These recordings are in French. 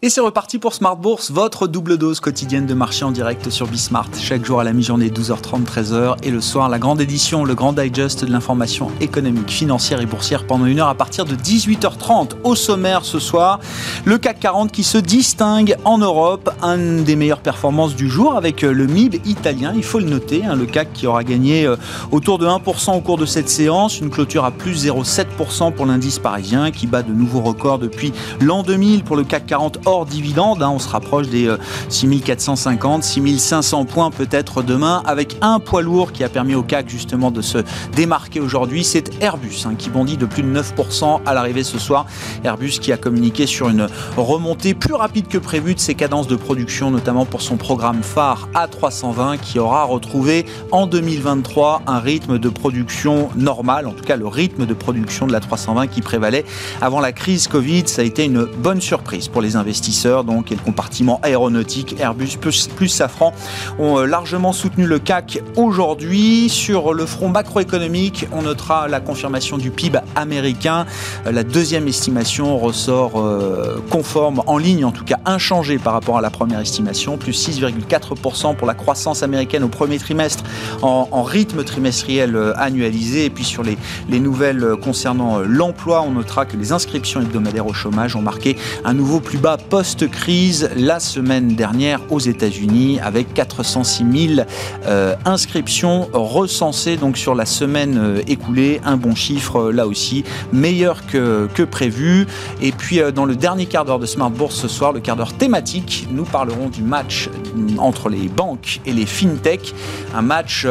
Et c'est reparti pour Smart Bourse, votre double dose quotidienne de marché en direct sur Bismart. Chaque jour à la mi-journée, 12h30, 13h. Et le soir, la grande édition, le grand digest de l'information économique, financière et boursière pendant une heure à partir de 18h30. Au sommaire ce soir, le CAC 40 qui se distingue en Europe. Un des meilleures performances du jour avec le MIB italien, il faut le noter. Hein, le CAC qui aura gagné euh, autour de 1% au cours de cette séance. Une clôture à plus 0,7% pour l'indice parisien qui bat de nouveaux records depuis l'an 2000 pour le CAC 40 hors dividende. Hein, on se rapproche des 6450, euh, 6500 points peut-être demain, avec un poids lourd qui a permis au CAC justement de se démarquer aujourd'hui. C'est Airbus hein, qui bondit de plus de 9% à l'arrivée ce soir. Airbus qui a communiqué sur une remontée plus rapide que prévu de ses cadences de production, notamment pour son programme phare A320 qui aura retrouvé en 2023 un rythme de production normal, en tout cas le rythme de production de la 320 qui prévalait avant la crise Covid. Ça a été une bonne surprise pour les investisseurs donc, et le compartiment aéronautique Airbus plus, Safran ont euh, largement soutenu le CAC aujourd'hui. Sur le front macroéconomique, on notera la confirmation du PIB américain. Euh, la deuxième estimation ressort euh, conforme, en ligne en tout cas, inchangée par rapport à la première estimation, plus 6,4% pour la croissance américaine au premier trimestre en, rythme trimestriel annualisé. Et puis sur les nouvelles concernant l'emploi, on notera que les inscriptions hebdomadaires au chômage ont marqué un nouveau plus bas post-crise la semaine dernière aux États-Unis avec 406 000 euh, inscriptions recensées donc sur la semaine euh, écoulée. Un bon chiffre euh, là aussi, meilleur que, que prévu. Et puis dans le dernier quart d'heure de Smart Bourse ce soir, le quart d'heure thématique, nous parlerons du match entre les banques et les fintech. Un match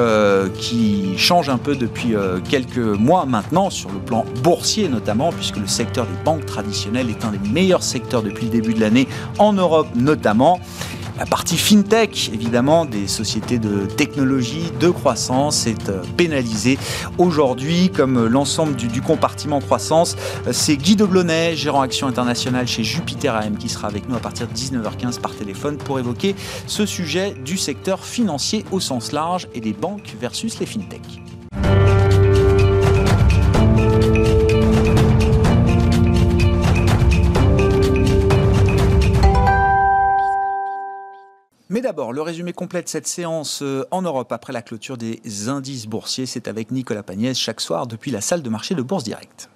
qui change un peu depuis quelques mois maintenant sur le plan boursier notamment, puisque le secteur des banques traditionnelles est un des meilleurs secteurs depuis le début de en Europe notamment. La partie fintech, évidemment, des sociétés de technologie, de croissance, est euh, pénalisée aujourd'hui, comme l'ensemble du, compartiment croissance. Euh, c'est Guy Deblonnet, gérant Action Internationale chez Jupiter AM, qui sera avec nous à partir de 19h15 par téléphone pour évoquer ce sujet du secteur financier au sens large et des banques versus les fintech. D'abord, le résumé complet de cette séance euh, en Europe après la clôture des indices boursiers, c'est avec Nicolas Pagnès chaque soir depuis la salle de marché de Bourse Directe.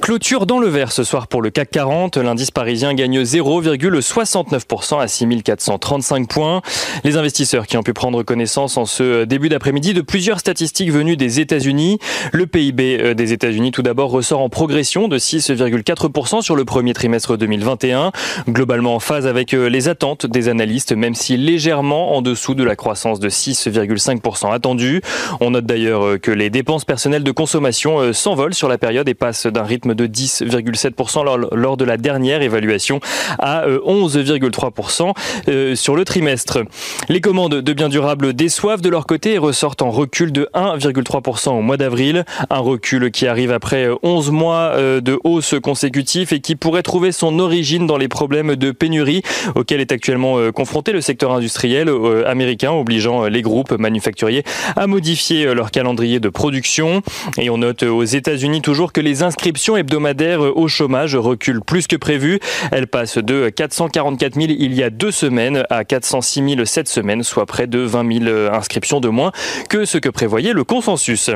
Clôture dans le vert ce soir pour le CAC 40. L'indice parisien gagne 0,69% à 6435 points. Les investisseurs qui ont pu prendre connaissance en ce début d'après-midi de plusieurs statistiques venues des États-Unis. Le PIB euh, des États-Unis tout d'abord ressort en progression de 6,4% sur le premier trimestre 2021, globalement en phase avec euh, les attentes des analystes, même si légèrement en dessous de la croissance de 6,5% attendue. On note d'ailleurs euh, que les dépenses personnelles de consommation s'envolent sur la période et passent d'un rythme de 10,7% lors, de la dernière évaluation à 11,3% euh, euh, sur le trimestre. Les commandes de biens durables déçoivent de leur côté et ressortent en recul de 1,3% au mois d'avril. Un recul qui arrive après 11 mois euh, de hausse consécutive et qui pourrait trouver son origine dans les problèmes de pénurie auxquels est actuellement confronté le secteur industriel américain, obligeant les groupes manufacturiers à modifier leur calendrier de production. Et on note aux États-Unis toujours que les inscriptions inscriptions hebdomadaires au chômage recule plus que prévu. Elle passe de 444 000 il y a deux semaines à 406 000 cette semaine, soit près de 20 000 inscriptions de moins que ce que prévoyait le consensus.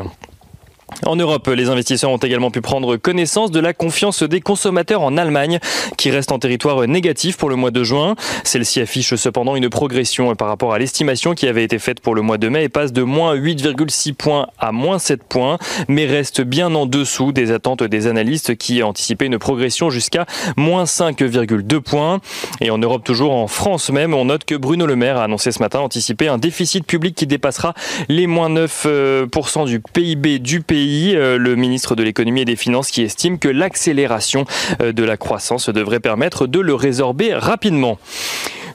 En Europe, les investisseurs ont également pu prendre connaissance de la confiance des consommateurs en Allemagne, qui reste en territoire négatif pour le mois de juin. Celle-ci affiche cependant une progression par rapport à l'estimation qui avait été faite pour le mois de mai et passe de moins 8,6 points à moins 7 points, mais reste bien en dessous des attentes des analystes qui anticipaient une progression jusqu'à moins 5,2 points. Et en Europe, toujours en France même, on note que Bruno Le Maire a annoncé ce matin anticiper un déficit public qui dépassera les moins 9% euh, du PIB du pays euh, le ministre de l'économie et des finances qui estime que l'accélération euh, de la croissance devrait permettre de le résorber rapidement.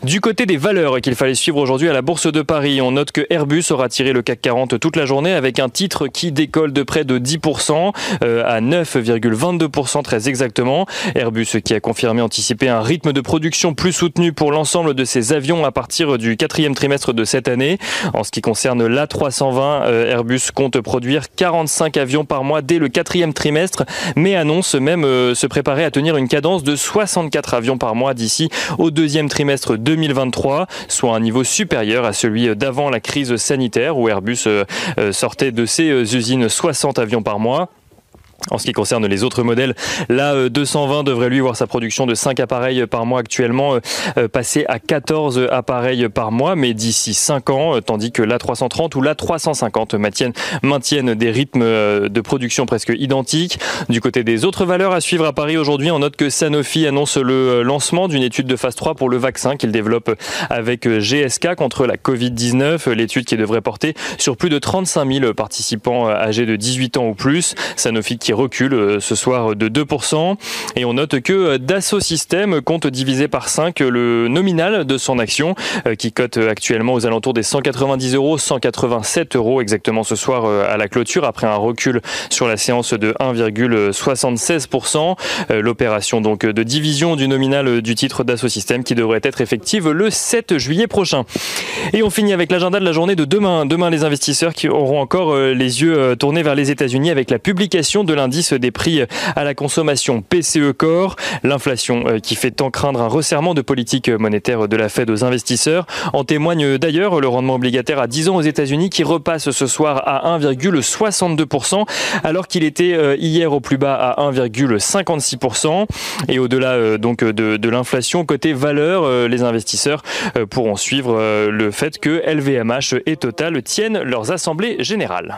Du côté des valeurs qu'il fallait suivre aujourd'hui à la Bourse de Paris, on note que Airbus aura tiré le CAC 40 toute la journée avec un titre qui décolle de près de 10% euh, à 9,22% très exactement. Airbus qui a confirmé anticiper un rythme de production plus soutenu pour l'ensemble de ses avions à partir du quatrième trimestre de cette année. En ce qui concerne l'A320, euh, Airbus compte produire 45 avions par mois dès le quatrième trimestre, mais annonce même euh, se préparer à tenir une cadence de 64 avions par mois d'ici au deuxième trimestre 2023, soit un niveau supérieur à celui d'avant la crise sanitaire où Airbus euh, sortait de ses usines 60 avions par mois. En ce qui concerne les autres modèles, la 220 devrait lui voir sa production de 5 appareils par mois actuellement euh, euh, passer à 14 appareils par mois, mais d'ici 5 ans, euh, tandis que la 330 ou la 350 maintiennent, maintiennent des rythmes de production presque identiques. Du côté des autres valeurs à suivre à Paris aujourd'hui, on note que Sanofi annonce le lancement d'une étude de phase 3 pour le vaccin qu'il développe avec GSK contre la Covid-19, l'étude qui devrait porter sur plus de 35 000 participants âgés de 18 ans ou plus. Sanofi qui recule euh, ce soir de 2%. Et on note que euh, Dassault Systèmes compte diviser par 5 le nominal de son action, euh, qui cote actuellement aux alentours des 190 euros, 187 euros exactement ce soir à la clôture, après un recul sur la séance de 1,76%. L'opération donc de division du nominal du titre Dassault Systèmes qui devrait être effective le 7 juillet prochain. Et on finit avec l'agenda de la journée de demain. Demain, les investisseurs qui auront encore les yeux tournés vers les États-Unis avec la publication de l'indice des prix à la consommation PCE Core, l'inflation euh, qui fait tant craindre un resserrement de politique monétaire de la Fed aux investisseurs. En témoigne d'ailleurs le rendement obligataire à 10 ans aux États-Unis qui repasse ce soir à 1,62% alors qu'il était euh, hier au plus bas à 1,56%. Et au-delà euh, donc de, de l'inflation, côté valeur, les investisseurs pourront suivre le fait que LVMH et Total tiennent leurs assemblées générales.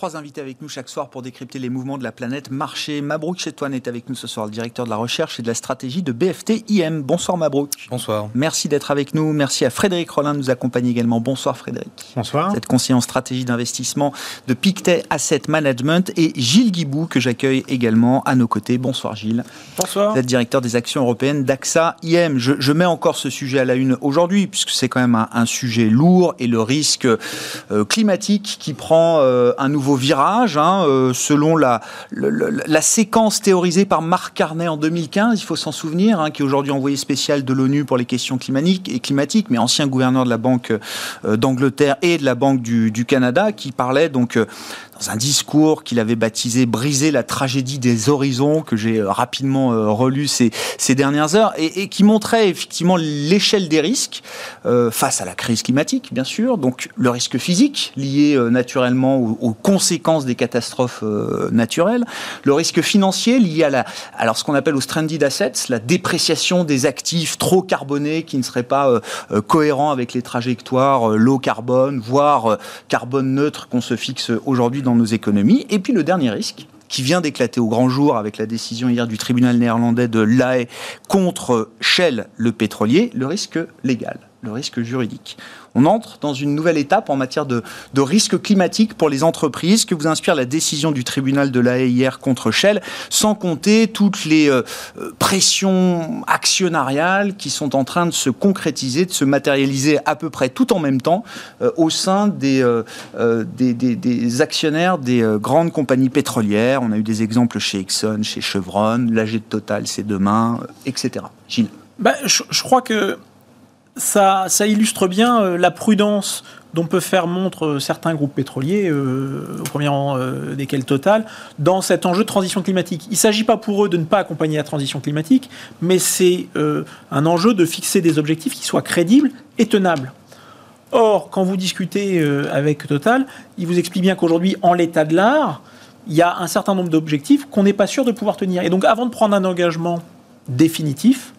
Trois invités avec nous chaque soir pour décrypter les mouvements de la planète marché. Mabrouk Chetouane est avec nous ce soir, le directeur de la recherche et de la stratégie de BFT IM. Bonsoir Mabrouk. Bonsoir. Merci d'être avec nous. Merci à Frédéric Rollin de nous accompagner également. Bonsoir Frédéric. Bonsoir. Vous êtes conseiller en stratégie d'investissement de Pictet Asset Management et Gilles Guibou que j'accueille également à nos côtés. Bonsoir Gilles. Bonsoir. Vous êtes directeur des actions européennes d'AXA IM. Je, mets encore ce sujet à la une aujourd'hui puisque c'est quand même un, sujet lourd et le risque euh, climatique qui prend euh, un nouveau virage, hein, euh, selon la, séquence théorisée par Marc Carnet en 2015, il faut s'en souvenir, hein, qui est aujourd'hui envoyé spécial de l'ONU pour les questions climatiques, et climatiques, mais ancien gouverneur de la Banque euh, d'Angleterre et de la Banque du, du Canada, qui parlait donc un discours qu'il avait baptisé Briser la tragédie des horizons, que j'ai euh, rapidement euh, relu ces, ces dernières heures, et, qui montrait effectivement l'échelle des risques euh, face à la crise climatique, bien sûr, donc le risque physique lié naturellement aux, conséquences des catastrophes naturelles, le risque financier lié à, la, alors ce qu'on appelle aux stranded assets, la dépréciation des actifs trop carbonés qui ne seraient pas cohérents avec les trajectoires low carbone, voire carbone neutre qu'on se fixe aujourd'hui dans nos économies. Et puis le dernier risque, qui vient d'éclater au grand jour avec la décision hier du tribunal néerlandais de l'AE contre Shell, le pétrolier, le risque légal, le risque juridique on entre dans une nouvelle étape en matière de, risque climatique pour les entreprises que vous inspire la décision du tribunal de l'AE hier contre Shell, sans compter toutes les euh, euh, pressions actionnariales qui sont en train de se concrétiser, de se matérialiser à peu près tout en même temps euh, au sein des, des, actionnaires des grandes compagnies pétrolières. On a eu des exemples chez Exxon, chez Chevron, l'AG de Total c'est demain, etc. Gilles bah, je crois que ça, illustre bien euh, la prudence dont peut faire montre euh, certains groupes pétroliers, euh, au premier rang desquels Total, dans cet enjeu de transition climatique. Il ne s'agit pas pour eux de ne pas accompagner la transition climatique, mais c'est un enjeu de fixer des objectifs qui soient crédibles et tenables. Or, quand vous discutez avec Total, il vous explique bien qu'aujourd'hui, en l'état de l'art, il y a un certain nombre d'objectifs qu'on n'est pas sûr de pouvoir tenir. Et donc, avant de prendre un engagement définitif,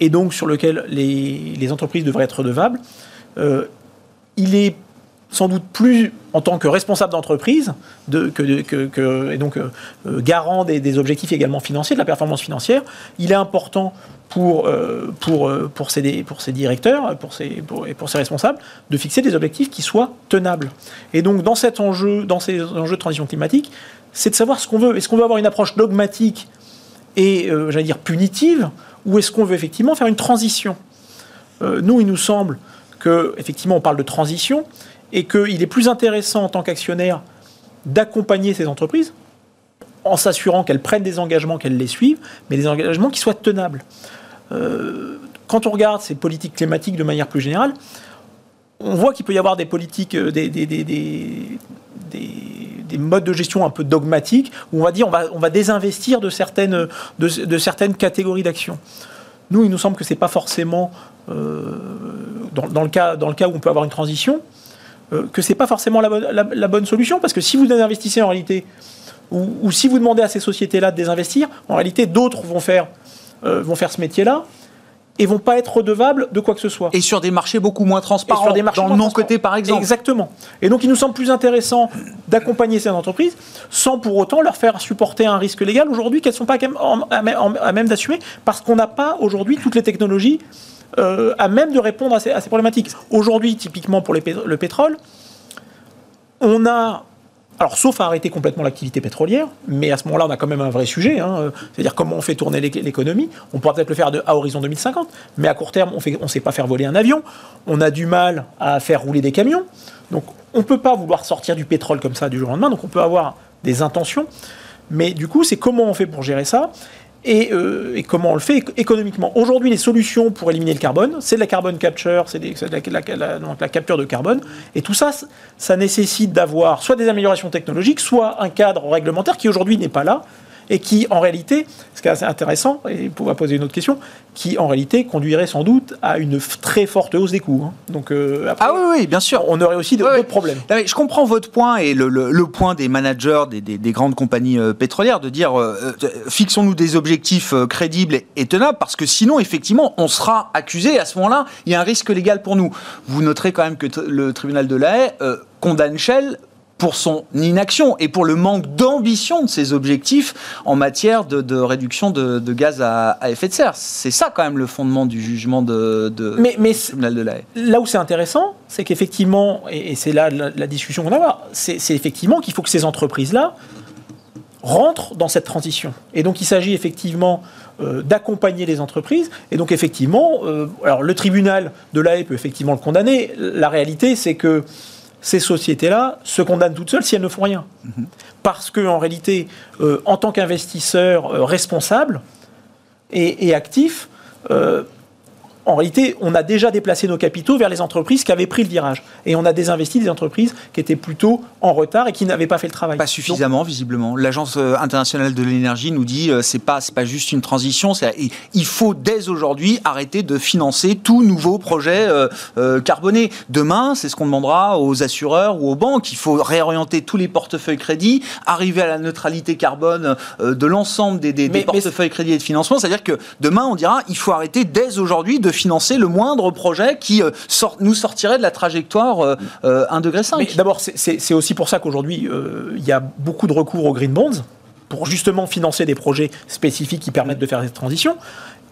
et donc sur lequel les, entreprises devraient être redevables, euh, il est sans doute plus en tant que responsable d'entreprise et donc euh, euh, garant des, objectifs également financiers, de la performance financière. Il est important pour, euh, pour, pour, ses, pour ses directeurs pour ses, et pour ses responsables de fixer des objectifs qui soient tenables. Et donc dans, cet enjeu, dans ces enjeux de transition climatique, c'est de savoir ce qu'on veut. Est-ce qu'on veut avoir une approche dogmatique et, j'allais dire, punitive, ou est-ce qu'on veut effectivement faire une transition Nous, il nous semble que, effectivement, on parle de transition, et qu'il est plus intéressant en tant qu'actionnaire d'accompagner ces entreprises en s'assurant qu'elles prennent des engagements, qu'elles les suivent, mais des engagements qui soient tenables. Euh, quand on regarde ces politiques climatiques de manière plus générale, on voit qu'il peut y avoir des politiques, euh, des, des, modes de gestion un peu dogmatiques, où on va dire on va, on va désinvestir de certaines, de, certaines catégories d'actions. Nous, il nous semble que ce n'est pas forcément euh, dans, le cas, dans le cas où on peut avoir une transition, euh, que ce n'est pas forcément la bonne, solution, parce que si vous investissez en réalité, ou, si vous demandez à ces sociétés-là de désinvestir, en réalité, d'autres vont faire, euh, vont faire ce métier-là et vont pas être redevables de quoi que ce soit. Et sur des marchés beaucoup moins transparents, sur des marchés dans le non-côté par exemple. Exactement. Et donc il nous semble plus intéressant d'accompagner ces entreprises sans pour autant leur faire supporter un risque légal aujourd'hui qu'elles ne sont pas à même d'assumer parce qu'on n'a pas aujourd'hui toutes les technologies euh, à même de répondre à ces, problématiques. Aujourd'hui, typiquement pour le pétrole, on a alors, sauf à arrêter complètement l'activité pétrolière, mais à ce moment-là, on a quand même un vrai sujet, hein, c'est-à-dire comment on fait tourner l'économie. On pourra peut-être le faire à horizon 2050, mais à court terme, on ne sait pas faire voler un avion, on a du mal à faire rouler des camions. Donc, on ne peut pas vouloir sortir du pétrole comme ça du jour au lendemain, donc on peut avoir des intentions, mais du coup, c'est comment on fait pour gérer ça? Euh, et, comment on le fait économiquement. Aujourd'hui, les solutions pour éliminer le carbone, c'est de la carbone capture, c'est la, la, capture de carbone. Et tout ça, ça nécessite d'avoir soit des améliorations technologiques, soit un cadre réglementaire qui aujourd'hui n'est pas là et qui, en réalité, ce qui est assez intéressant, et pour poser une autre question, qui, en réalité, conduirait sans doute à une très forte hausse des coûts. Hein. Donc, euh, ah oui, oui, bien sûr. On aurait aussi d'autres problèmes. je comprends votre point et le, point des managers des, grandes compagnies euh, pétrolières de dire euh, fixons-nous des objectifs crédibles et, tenables parce que sinon, effectivement, on sera accusé à ce moment-là, il y a un risque légal pour nous. Vous noterez quand même que le tribunal de la Haye condamne Shell pour son inaction et pour le manque d'ambition de ses objectifs en matière de, réduction de, gaz à, effet de serre. C'est ça quand même le fondement du jugement de, de mais, mais de la Là où c'est intéressant, c'est qu'effectivement, et, c'est là la, discussion qu'on a, c'est effectivement qu'il faut que ces entreprises-là rentrent dans cette transition. Et donc il s'agit effectivement euh, d'accompagner les entreprises. Et donc effectivement, euh, alors le tribunal de l'AE peut effectivement le condamner. La réalité, c'est que ces sociétés-là se condamnent toutes seules si elles ne font rien. Mhm. Parce qu'en réalité, euh, en tant qu'investisseurs euh, responsables et, actifs, euh, en réalité, on a déjà déplacé nos capitaux vers les entreprises qui avaient pris le virage. Et on a désinvesti des entreprises qui étaient plutôt en retard et qui n'avaient pas fait le travail. Pas suffisamment, visiblement. L'Agence euh, internationale de l'énergie nous dit euh, c'est pas c'est pas juste une transition. Il faut dès aujourd'hui arrêter de financer tout nouveau projet euh, carboné. Demain, c'est ce qu'on demandera aux assureurs ou aux banques. Il faut réorienter tous les portefeuilles crédits, arriver à la neutralité carbone de l'ensemble des, des, portefeuilles crédits et de financement. C'est-à-dire que demain, on dira il faut arrêter dès aujourd'hui de financer le moindre projet qui euh, nous sortirait de la trajectoire 1,5 euh, euh, degré. D'abord, c'est aussi pour ça qu'aujourd'hui, il y a beaucoup de recours aux green bonds pour justement financer des projets spécifiques qui permettent de faire cette transition.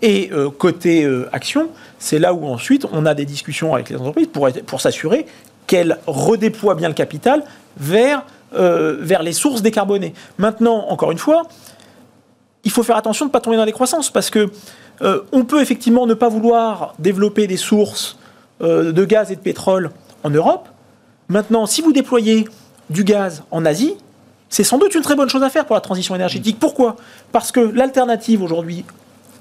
Et côté action, c'est là où ensuite on a des discussions avec les entreprises pour, pour s'assurer qu'elles redéploient bien le capital vers, vers les sources décarbonées. Maintenant, encore une fois, il faut faire attention de ne pas tomber dans les croissances parce que euh, on peut effectivement ne pas vouloir développer des sources euh, de gaz et de pétrole en Europe. Maintenant, si vous déployez du gaz en Asie, c'est sans doute une très bonne chose à faire pour la transition énergétique. Pourquoi? Parce que l'alternative aujourd'hui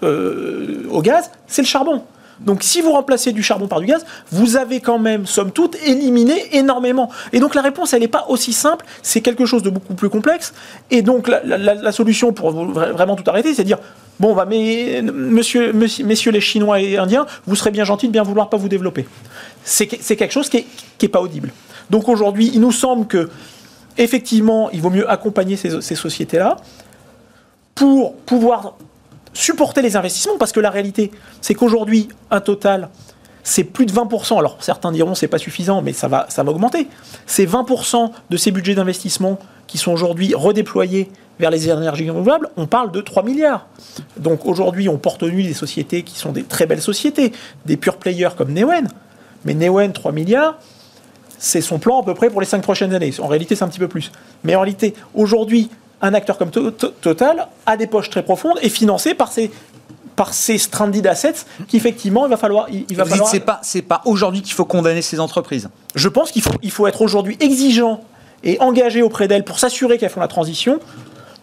euh, au gaz, c'est le charbon. Donc si vous remplacez du charbon par du gaz, vous avez quand même, somme toute, éliminé énormément. Et donc la réponse, elle n'est pas aussi simple, c'est quelque chose de beaucoup plus complexe. Et donc la, solution pour vraiment tout arrêter, c'est de dire, bon, bah, mais, messieurs les Chinois et Indiens, vous serez bien gentils de bien vouloir pas vous développer. C'est quelque chose qui n'est pas audible. Donc aujourd'hui, il nous semble que effectivement, il vaut mieux accompagner ces sociétés-là pour pouvoir supporter les investissements, parce que la réalité, c'est qu'aujourd'hui, un total, c'est plus de 20%. Alors certains diront c'est pas suffisant, mais ça va, augmenter. C'est 20% de ces budgets d'investissement qui sont aujourd'hui redéployés vers les énergies renouvelables, on parle de 3 milliards. Donc aujourd'hui, on porte nu des sociétés qui sont des très belles sociétés, des pure players comme Neoen. Mais Neoen, 3 milliards, c'est son plan à peu près pour les 5 prochaines années. En réalité, c'est un petit peu plus. Mais en réalité, aujourd'hui, un acteur comme Total a des poches très profondes et financé par ces par ces stranded assets qu'effectivement il va falloir il, va falloir c'est pas c'est pas aujourd'hui qu'il faut condamner ces entreprises. Je pense qu'il faut il faut être aujourd'hui exigeant et engagé auprès d'elles pour s'assurer qu'elles font la transition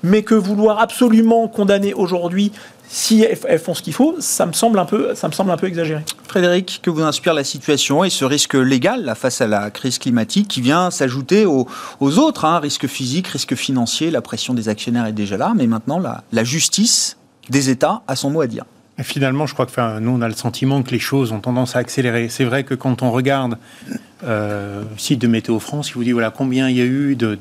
mais que vouloir absolument condamner aujourd'hui si elles, font ce qu'il faut, ça me semble un peu, ça me semble un peu exagéré. Frédéric, que vous inspire la situation et ce risque légal là, face à la crise climatique qui vient s'ajouter aux, autres, hein, risque physique, risque financier, la pression des actionnaires est déjà là, mais maintenant la, la justice des États a son mot à dire. Et finalement, je crois que nous, on a le sentiment que les choses ont tendance à accélérer. C'est vrai que quand on regarde euh, site de Météo France, il vous dit voilà combien il y a eu de,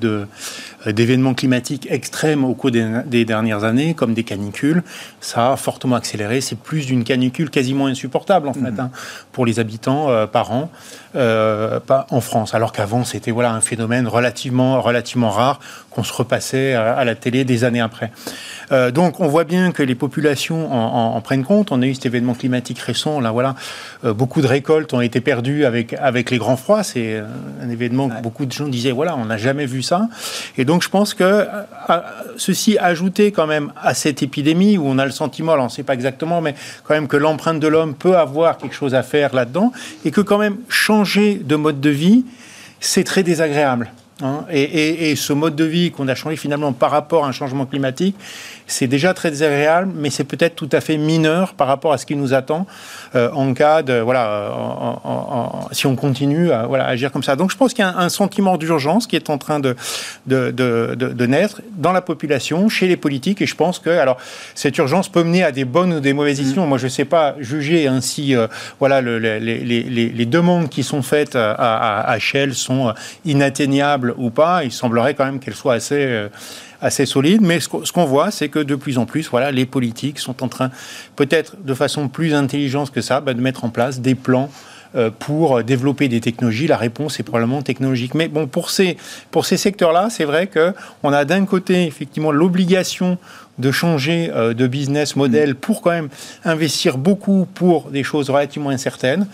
euh, d'événements climatiques extrêmes au cours des, dernières années, comme des canicules. Ça a fortement accéléré. C'est plus d'une canicule quasiment insupportable en fait mmh. hein, pour les habitants euh, par an, euh, pas en France. Alors qu'avant c'était voilà un phénomène relativement relativement rare qu'on se repassait à, la télé des années après. donc on voit bien que les populations en, prennent compte. On a eu cet événement climatique récent. Là voilà, beaucoup de récoltes ont été perdues avec avec les grands froids. C'est un événement que beaucoup de gens disaient voilà on n'a jamais vu ça. Et donc je pense que euh, ceci ajouté quand même à cette épidémie où on a le sentiment, alors on ne sait pas exactement, mais quand même que l'empreinte de l'homme peut avoir quelque chose à faire là-dedans et que quand même changer de mode de vie, c'est très désagréable. Hein. et, ce mode de vie qu'on a changé finalement par rapport à un changement climatique, c'est déjà très désagréable, mais c'est peut-être tout à fait mineur par rapport à ce qui nous attend euh, en cas de voilà, si on continue à voilà, agir comme ça. Donc je pense qu'il y a un, sentiment d'urgence qui est en train de de, de, de, naître dans la population, chez les politiques, et je pense que alors cette urgence peut mener à des bonnes ou des mauvaises mmh. décisions. Moi, je ne sais pas juger ainsi euh, voilà le, les, les, les, demandes qui sont faites à, à, à Shell sont inatteignables ou pas. Il semblerait quand même qu'elles soient assez euh, assez solide. Mais ce qu'on voit, c'est que de plus en plus, voilà, les politiques sont en train, peut-être de façon plus intelligente que ça, bah, de mettre en place des plans euh, pour développer des technologies. La réponse est probablement technologique. Mais bon, pour ces, pour ces secteurs-là, c'est vrai qu'on a d'un côté effectivement l'obligation de changer euh, de business model pour quand même investir beaucoup pour des choses relativement incertaines.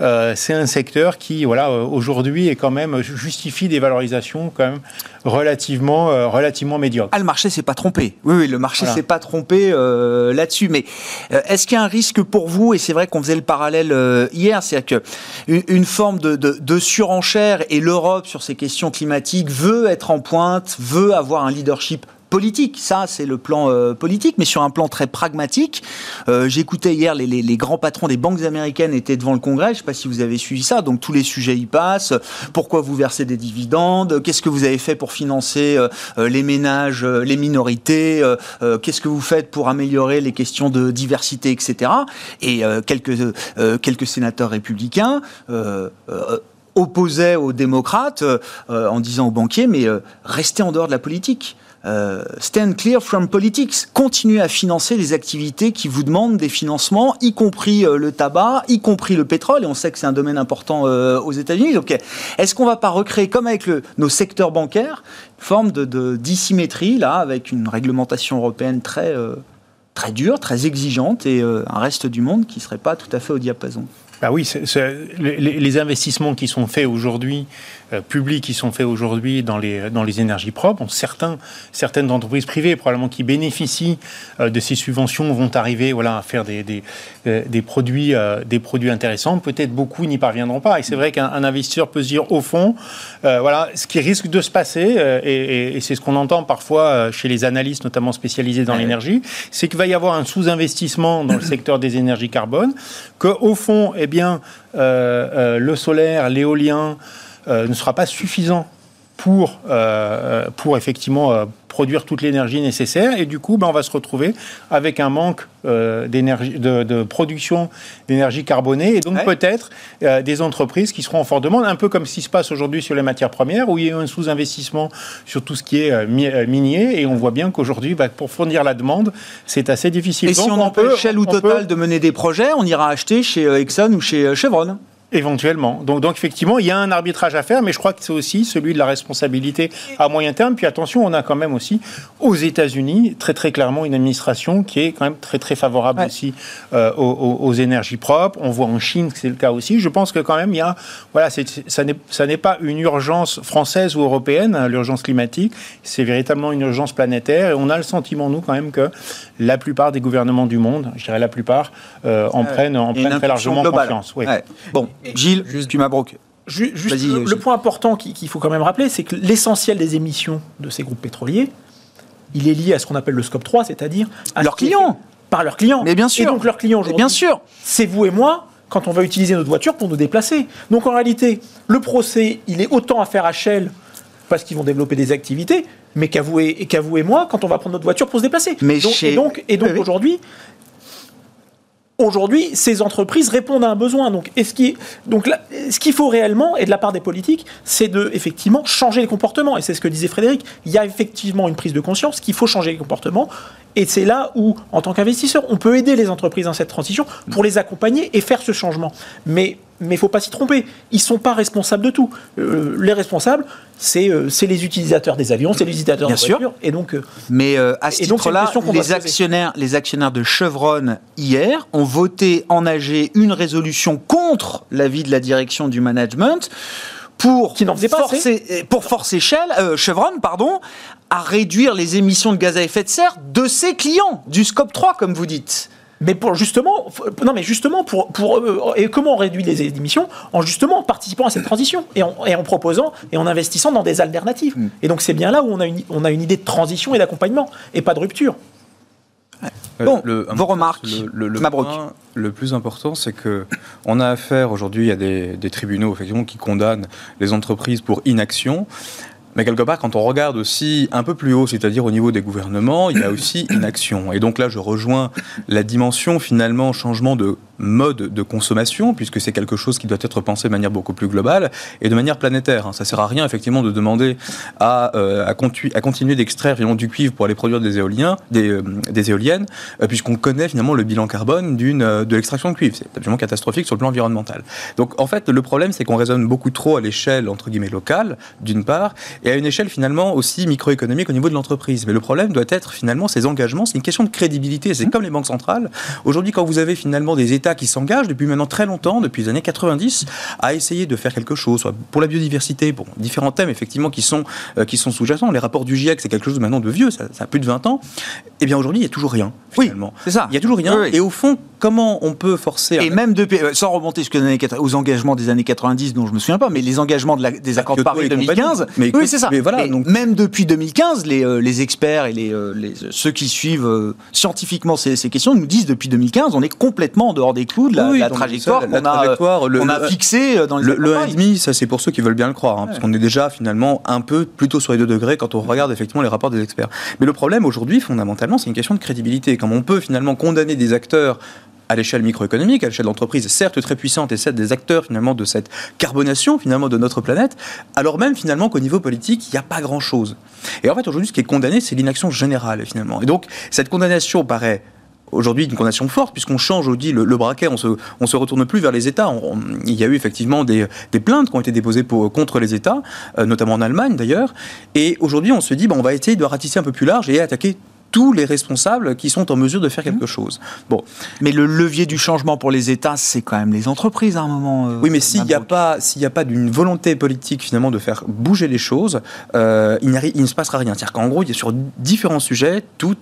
Euh, c'est un secteur qui, voilà, euh, aujourd'hui est quand même justifie des valorisations quand même relativement, relativement médiocres. Ah, le marché s'est pas trompé. Oui, oui, le marché s'est pas trompé là-dessus. Mais est-ce qu'il y a un risque pour vous Et c'est vrai qu'on faisait le parallèle hier, c'est-à-dire qu'une une forme de, de, de surenchère et l'Europe sur ces questions climatiques veut être en pointe, veut avoir un leadership politique. Ça, c'est le plan euh, politique, mais sur un plan très pragmatique. Euh, j'écoutais hier les, grands patrons des banques américaines étaient devant le Congrès. Je ne sais pas si vous avez suivi ça. Donc tous les sujets y passent. Pourquoi vous versez des dividendes? Qu'est-ce que vous avez fait pour financer euh, les ménages, les minorités? Qu'est-ce que vous faites pour améliorer les questions de diversité, etc. Et quelques quelques sénateurs républicains opposaient aux démocrates en disant aux banquiers mais restez en dehors de la politique. Euh, stand clear from politics. Continuez à financer les activités qui vous demandent des financements, y compris euh, le tabac, y compris le pétrole. Et on sait que c'est un domaine important euh, aux États-Unis. Donc, est-ce qu'on va pas recréer, comme avec nos secteurs bancaires, une forme de, dissymétrie là, avec une réglementation européenne très très dure, très exigeante, et un reste du monde qui serait pas tout à fait au diapason? Bah oui, les, investissements qui sont faits aujourd'hui publics qui sont faits aujourd'hui dans les, dans les énergies propres. certains, certaines entreprises privées, probablement qui bénéficient euh, de ces subventions, vont arriver voilà, à faire des, des, euh, des produits, des produits intéressants. Peut-être beaucoup n'y parviendront pas. Et c'est vrai qu'un investisseur peut se dire, au fond, voilà, ce qui risque de se passer, et, c'est ce qu'on entend parfois chez les analystes, notamment spécialisés dans l'énergie, c'est qu'il va y avoir un sous-investissement dans le secteur des énergies carbone, qu'au fond, eh bien, le solaire, l'éolien, euh, ne sera pas suffisant pour, euh, pour effectivement euh, produire toute l'énergie nécessaire. Et du coup, ben, on va se retrouver avec un manque euh, d'énergie, de, production d'énergie carbonée. Et donc peut-être des entreprises qui seront en forte demande, un peu comme ce qui se passe aujourd'hui sur les matières premières, où il y a eu un sous-investissement sur tout ce qui est minier. Et on voit bien qu'aujourd'hui, ben, pour fournir la demande, c'est assez difficile. Et si on, empêche Shell ou Total de mener des projets, on ira acheter chez Exxon ou chez Chevron Éventuellement. Donc, donc, effectivement, il y a un arbitrage à faire, mais je crois que c'est aussi celui de la responsabilité à moyen terme. Puis attention, on a quand même aussi aux États-Unis très très clairement une administration qui est quand même très très favorable aussi euh, aux, énergies propres. On voit en Chine que c'est le cas aussi. Je pense que quand même il y a voilà, ça n'est pas une urgence française ou européenne, hein, l'urgence climatique. C'est véritablement une urgence planétaire. Et on a le sentiment nous quand même que la plupart des gouvernements du monde, je dirais la plupart, euh, en prennent en prennent très largement confiance. Oui. Bon. Gilles, juste, tu m'as broqué. Juste, le, point important qu'il faut quand même rappeler, c'est que l'essentiel des émissions de ces groupes pétroliers, il est lié à ce qu'on appelle le scope 3, c'est-à-dire à leurs clients. Par leurs clients. Mais bien sûr. Et donc leurs clients aujourd'hui. Bien sûr. C'est vous et moi quand on va utiliser notre voiture pour nous déplacer. Donc en réalité, le procès, il est autant à faire à Shell parce qu'ils vont développer des activités, mais qu'à vous, et, vous et moi quand on va prendre notre voiture pour se déplacer. Mais Et donc, et donc aujourd'hui, Aujourd'hui, ces entreprises répondent à un besoin. Donc, ce qu'il faut réellement, et de la part des politiques, c'est de effectivement changer les comportements. Et c'est ce que disait Frédéric. Il y a effectivement une prise de conscience qu'il faut changer les comportements. Et c'est là où, en tant qu'investisseur, on peut aider les entreprises dans cette transition pour les accompagner et faire ce changement. Mais il ne faut pas s'y tromper. Ils ne sont pas responsables de tout. Euh, les responsables, euh, c'est les utilisateurs des avions, c'est les utilisateurs Bien des sûr. Et donc, euh, Mais à ce titre-là, les actionnaires, les actionnaires de Chevron, hier, ont voté en AG une résolution contre l'avis de la direction du management pour qui n'en faisait pas forcer, pour forcer Shell, Chevron pardon, à réduire les émissions de gaz à effet de serre de ses clients, du scope 3 comme vous dites. Mais pour justement, non mais justement pour, pour euh, et comment on réduit les émissions en justement participant à cette transition et en, et en proposant et en investissant dans des alternatives. Mm. Et donc c'est bien là où on a une on a une idée de transition et d'accompagnement et pas de rupture. Euh, bon, vos remarques, le, le, le, plus important, c'est que on a affaire aujourd'hui à des, des tribunaux effectivement qui condamnent les entreprises pour inaction. Mais quelque part, quand on regarde aussi un peu plus haut, c'est-à-dire au niveau des gouvernements, il y a aussi une action. Et donc là, je rejoins la dimension finalement changement de mode de consommation, puisque c'est quelque chose qui doit être pensé de manière beaucoup plus globale et de manière planétaire. Ça sert à rien effectivement de demander à, euh, à, continuer d'extraire du cuivre pour aller produire des éoliens, des, euh, des éoliennes, euh, puisqu'on connaît finalement le bilan carbone d'une de l'extraction de cuivre. C'est absolument catastrophique sur le plan environnemental. Donc en fait, le problème, c'est qu'on raisonne beaucoup trop à l'échelle entre guillemets locale, d'une part, et à une échelle finalement aussi microéconomique au niveau de l'entreprise. Mais le problème doit être finalement ces engagements. C'est une question de crédibilité. C'est mmh. comme les banques centrales. Aujourd'hui, quand vous avez finalement des États qui s'engagent depuis maintenant très longtemps, depuis les années 90, à essayer de faire quelque chose, soit pour la biodiversité, pour différents thèmes effectivement qui sont, euh, qui sont sous-jacents. Les rapports du GIEC, c'est quelque chose maintenant de vieux, ça, a plus de 20 ans. Eh bien aujourd'hui, il n'y a toujours rien. Finalement. Oui, c'est ça. Il n'y a toujours rien. Et au fond, comment on peut forcer. Et même depuis, euh, sans remonter aux engagements des années 90, dont je me souviens pas, mais les engagements de des accords de Paris 2015. Mais oui, c'est ça. Mais voilà, donc... Même depuis 2015, les, euh, les experts et les, les, ceux qui suivent scientifiquement ces, ces, questions nous disent depuis 2015, on est complètement en dehors des clous de la, trajectoire qu'on a, a fixée dans le, le 1,5, ça c'est pour ceux qui veulent bien le croire, hein, parce qu'on est déjà finalement un peu plutôt sur les 2 degrés quand on regarde effectivement les rapports des experts. Mais le problème aujourd'hui, fondamentalement, c'est une question de crédibilité. Comme on peut finalement condamner des acteurs à l'échelle microéconomique, à l'échelle d'entreprise, certes très puissante et certes des acteurs finalement de cette carbonation finalement de notre planète, alors même finalement qu'au niveau politique, il n'y a pas grand-chose. Et en fait, aujourd'hui, ce qui est condamné, c'est l'inaction générale finalement. Et donc, cette condamnation paraît aujourd'hui une condamnation forte, puisqu'on change aujourd'hui le, le, braquet, on se, on se retourne plus vers les États. il y a eu effectivement des, des, plaintes qui ont été déposées pour, contre les États, euh, notamment en Allemagne d'ailleurs. Et aujourd'hui, on se dit, bon, on va essayer de ratisser un peu plus large et attaquer tous les responsables qui sont en mesure de faire quelque mmh. chose. Bon, mais le levier du changement pour les États, c'est quand même les entreprises à un moment. Euh, oui, mais s'il n'y a pas, s'il n'y a pas d'une volonté politique finalement de faire bouger les choses, euh, il, il, ne se passera rien. C'est-à-dire qu'en gros, il y a sur différents sujets, tout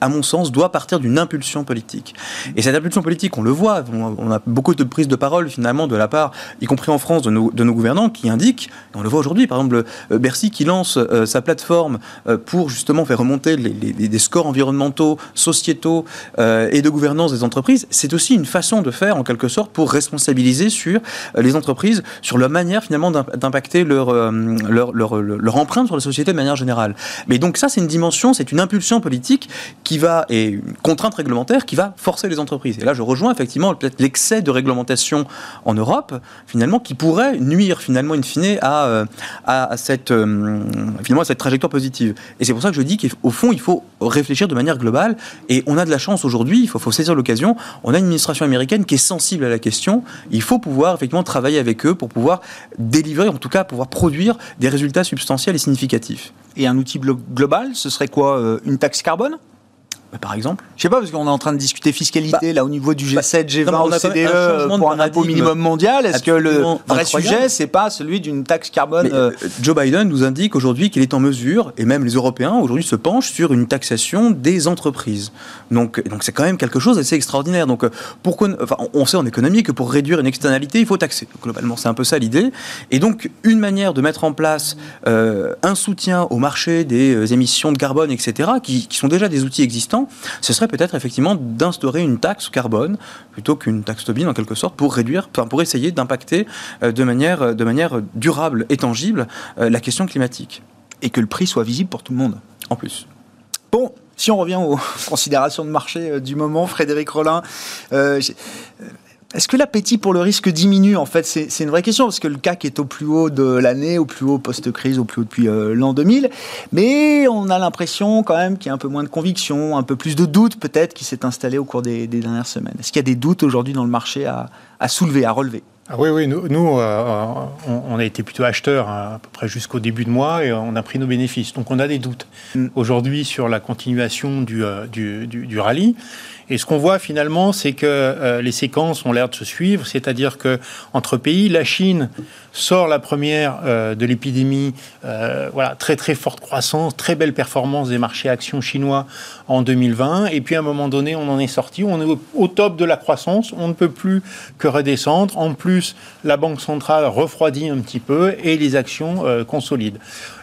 à mon sens, doit partir d'une impulsion politique. Et cette impulsion politique, on le voit, on a beaucoup de prises de parole finalement de la part, y compris en France, de nos, de nos gouvernants qui indiquent, on le voit aujourd'hui, par exemple euh, Bercy qui lance euh, sa plateforme euh, pour justement faire remonter les, les, scores environnementaux, sociétaux et de gouvernance des entreprises, c'est aussi une façon de faire en quelque sorte pour responsabiliser sur les entreprises, sur leur manière finalement d'impacter leur, leur, leur empreinte sur la société de manière générale. Mais donc ça, c'est une dimension, c'est une impulsion politique qui va, et une contrainte réglementaire qui va forcer les entreprises. Et là, je rejoins effectivement peut-être l'excès de réglementation en Europe, finalement, qui pourrait nuire finalement, in fine, à, euh, à, cette, euh, finalement, cette trajectoire positive. Et c'est pour ça que je dis qu'au fond, il faut réfléchir de manière globale. Et on a de la chance aujourd'hui, il faut, faut saisir l'occasion. On a une administration américaine qui est sensible à la question. Il faut pouvoir effectivement travailler avec eux pour pouvoir délivrer, en tout cas, pouvoir produire des résultats substantiels et significatifs. Et un outil global, ce serait quoi euh, Une taxe carbone? Bah, par exemple Je sais pas, parce qu'on est en train de discuter fiscalité, bah, là, au niveau du G7, G20, non, OCDE, pour un impôt minimum mondial. Est-ce que le vrai sujet, c'est pas celui d'une taxe carbone euh... Joe Biden nous indique aujourd'hui qu'il est en mesure, et même les Européens aujourd'hui se penchent sur une taxation des entreprises. Donc, donc c'est quand même quelque chose d'assez extraordinaire. Donc, pourquoi, enfin, on sait en économie que pour réduire une externalité, il faut taxer. Donc, globalement, c'est un peu ça l'idée. Et donc, une manière de mettre en place euh, un soutien au marché des euh, émissions de carbone, etc., qui, qui sont déjà des outils existants, ce serait peut-être effectivement d'instaurer une taxe carbone plutôt qu'une taxe Tobin en quelque sorte pour réduire, pour essayer d'impacter euh, de manière, de manière durable et tangible euh, la question climatique. Et que le prix soit visible pour tout le monde. En plus. Bon, si on revient aux considérations de marché euh, du moment, Frédéric Rollin, euh, est-ce que l'appétit pour le risque diminue En fait, c'est une vraie question, parce que le CAC est au plus haut de l'année, au plus haut post-crise, au plus haut depuis euh, l'an 2000. Mais on a l'impression quand même qu'il y a un peu moins de conviction, un peu plus de doute peut-être qui s'est installé au cours des, des dernières semaines. Est-ce qu'il y a des doutes aujourd'hui dans le marché à, à soulever, à relever? Ah oui, oui, nous, nous euh, on, on, a été plutôt acheteurs hein, à peu près jusqu'au début de mois et on a pris nos bénéfices. Donc on a des doutes mm. aujourd'hui sur la continuation du, euh, du, du, du rallye. Et ce qu'on voit finalement, c'est que euh, les séquences ont l'air de se suivre, c'est-à-dire que entre pays, la Chine sort la première euh, de l'épidémie, euh, voilà, très très forte croissance, très belle performance des marchés actions chinois en 2020, et puis à un moment donné, on en est sorti, on est au, top de la croissance, on ne peut plus que redescendre. En plus, la banque centrale refroidit un petit peu et les actions euh, consolident.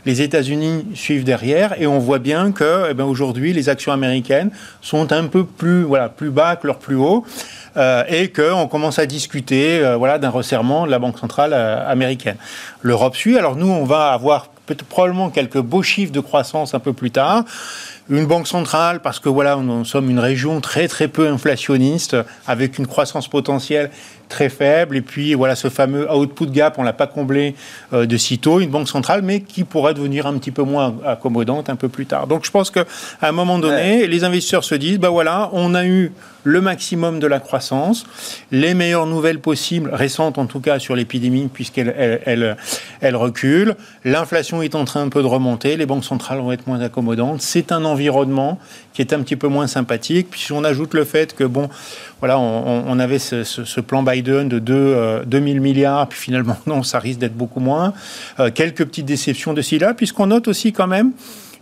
Les États-Unis suivent derrière et on voit bien que eh ben, aujourd'hui, les actions américaines sont un peu plus, voilà, plus bas que leur plus haut. Euh, et qu'on commence à discuter euh, voilà, d'un resserrement de la Banque centrale euh, américaine. L'Europe suit. Alors nous, on va avoir probablement quelques beaux chiffres de croissance un peu plus tard. Une banque centrale, parce que voilà, nous sommes une région très très peu inflationniste, avec une croissance potentielle très faible. Et puis voilà, ce fameux output gap, on l'a pas comblé euh, de sitôt. Une banque centrale, mais qui pourrait devenir un petit peu moins accommodante un peu plus tard. Donc je pense qu'à un moment donné, ouais. les investisseurs se disent, ben voilà, on a eu le maximum de la croissance, les meilleures nouvelles possibles, récentes en tout cas sur l'épidémie, puisqu'elle elle, elle, elle, recule. L'inflation est en train un peu de remonter, les banques centrales vont être moins accommodantes. C'est un environnement qui est un petit peu moins sympathique. Puis si on ajoute le fait que, bon, voilà, on, on avait ce, ce, ce, plan Biden de 2, euh, 2000 milliards, puis finalement, non, ça risque d'être beaucoup moins. Euh, quelques petites déceptions de ci là, puisqu'on note aussi quand même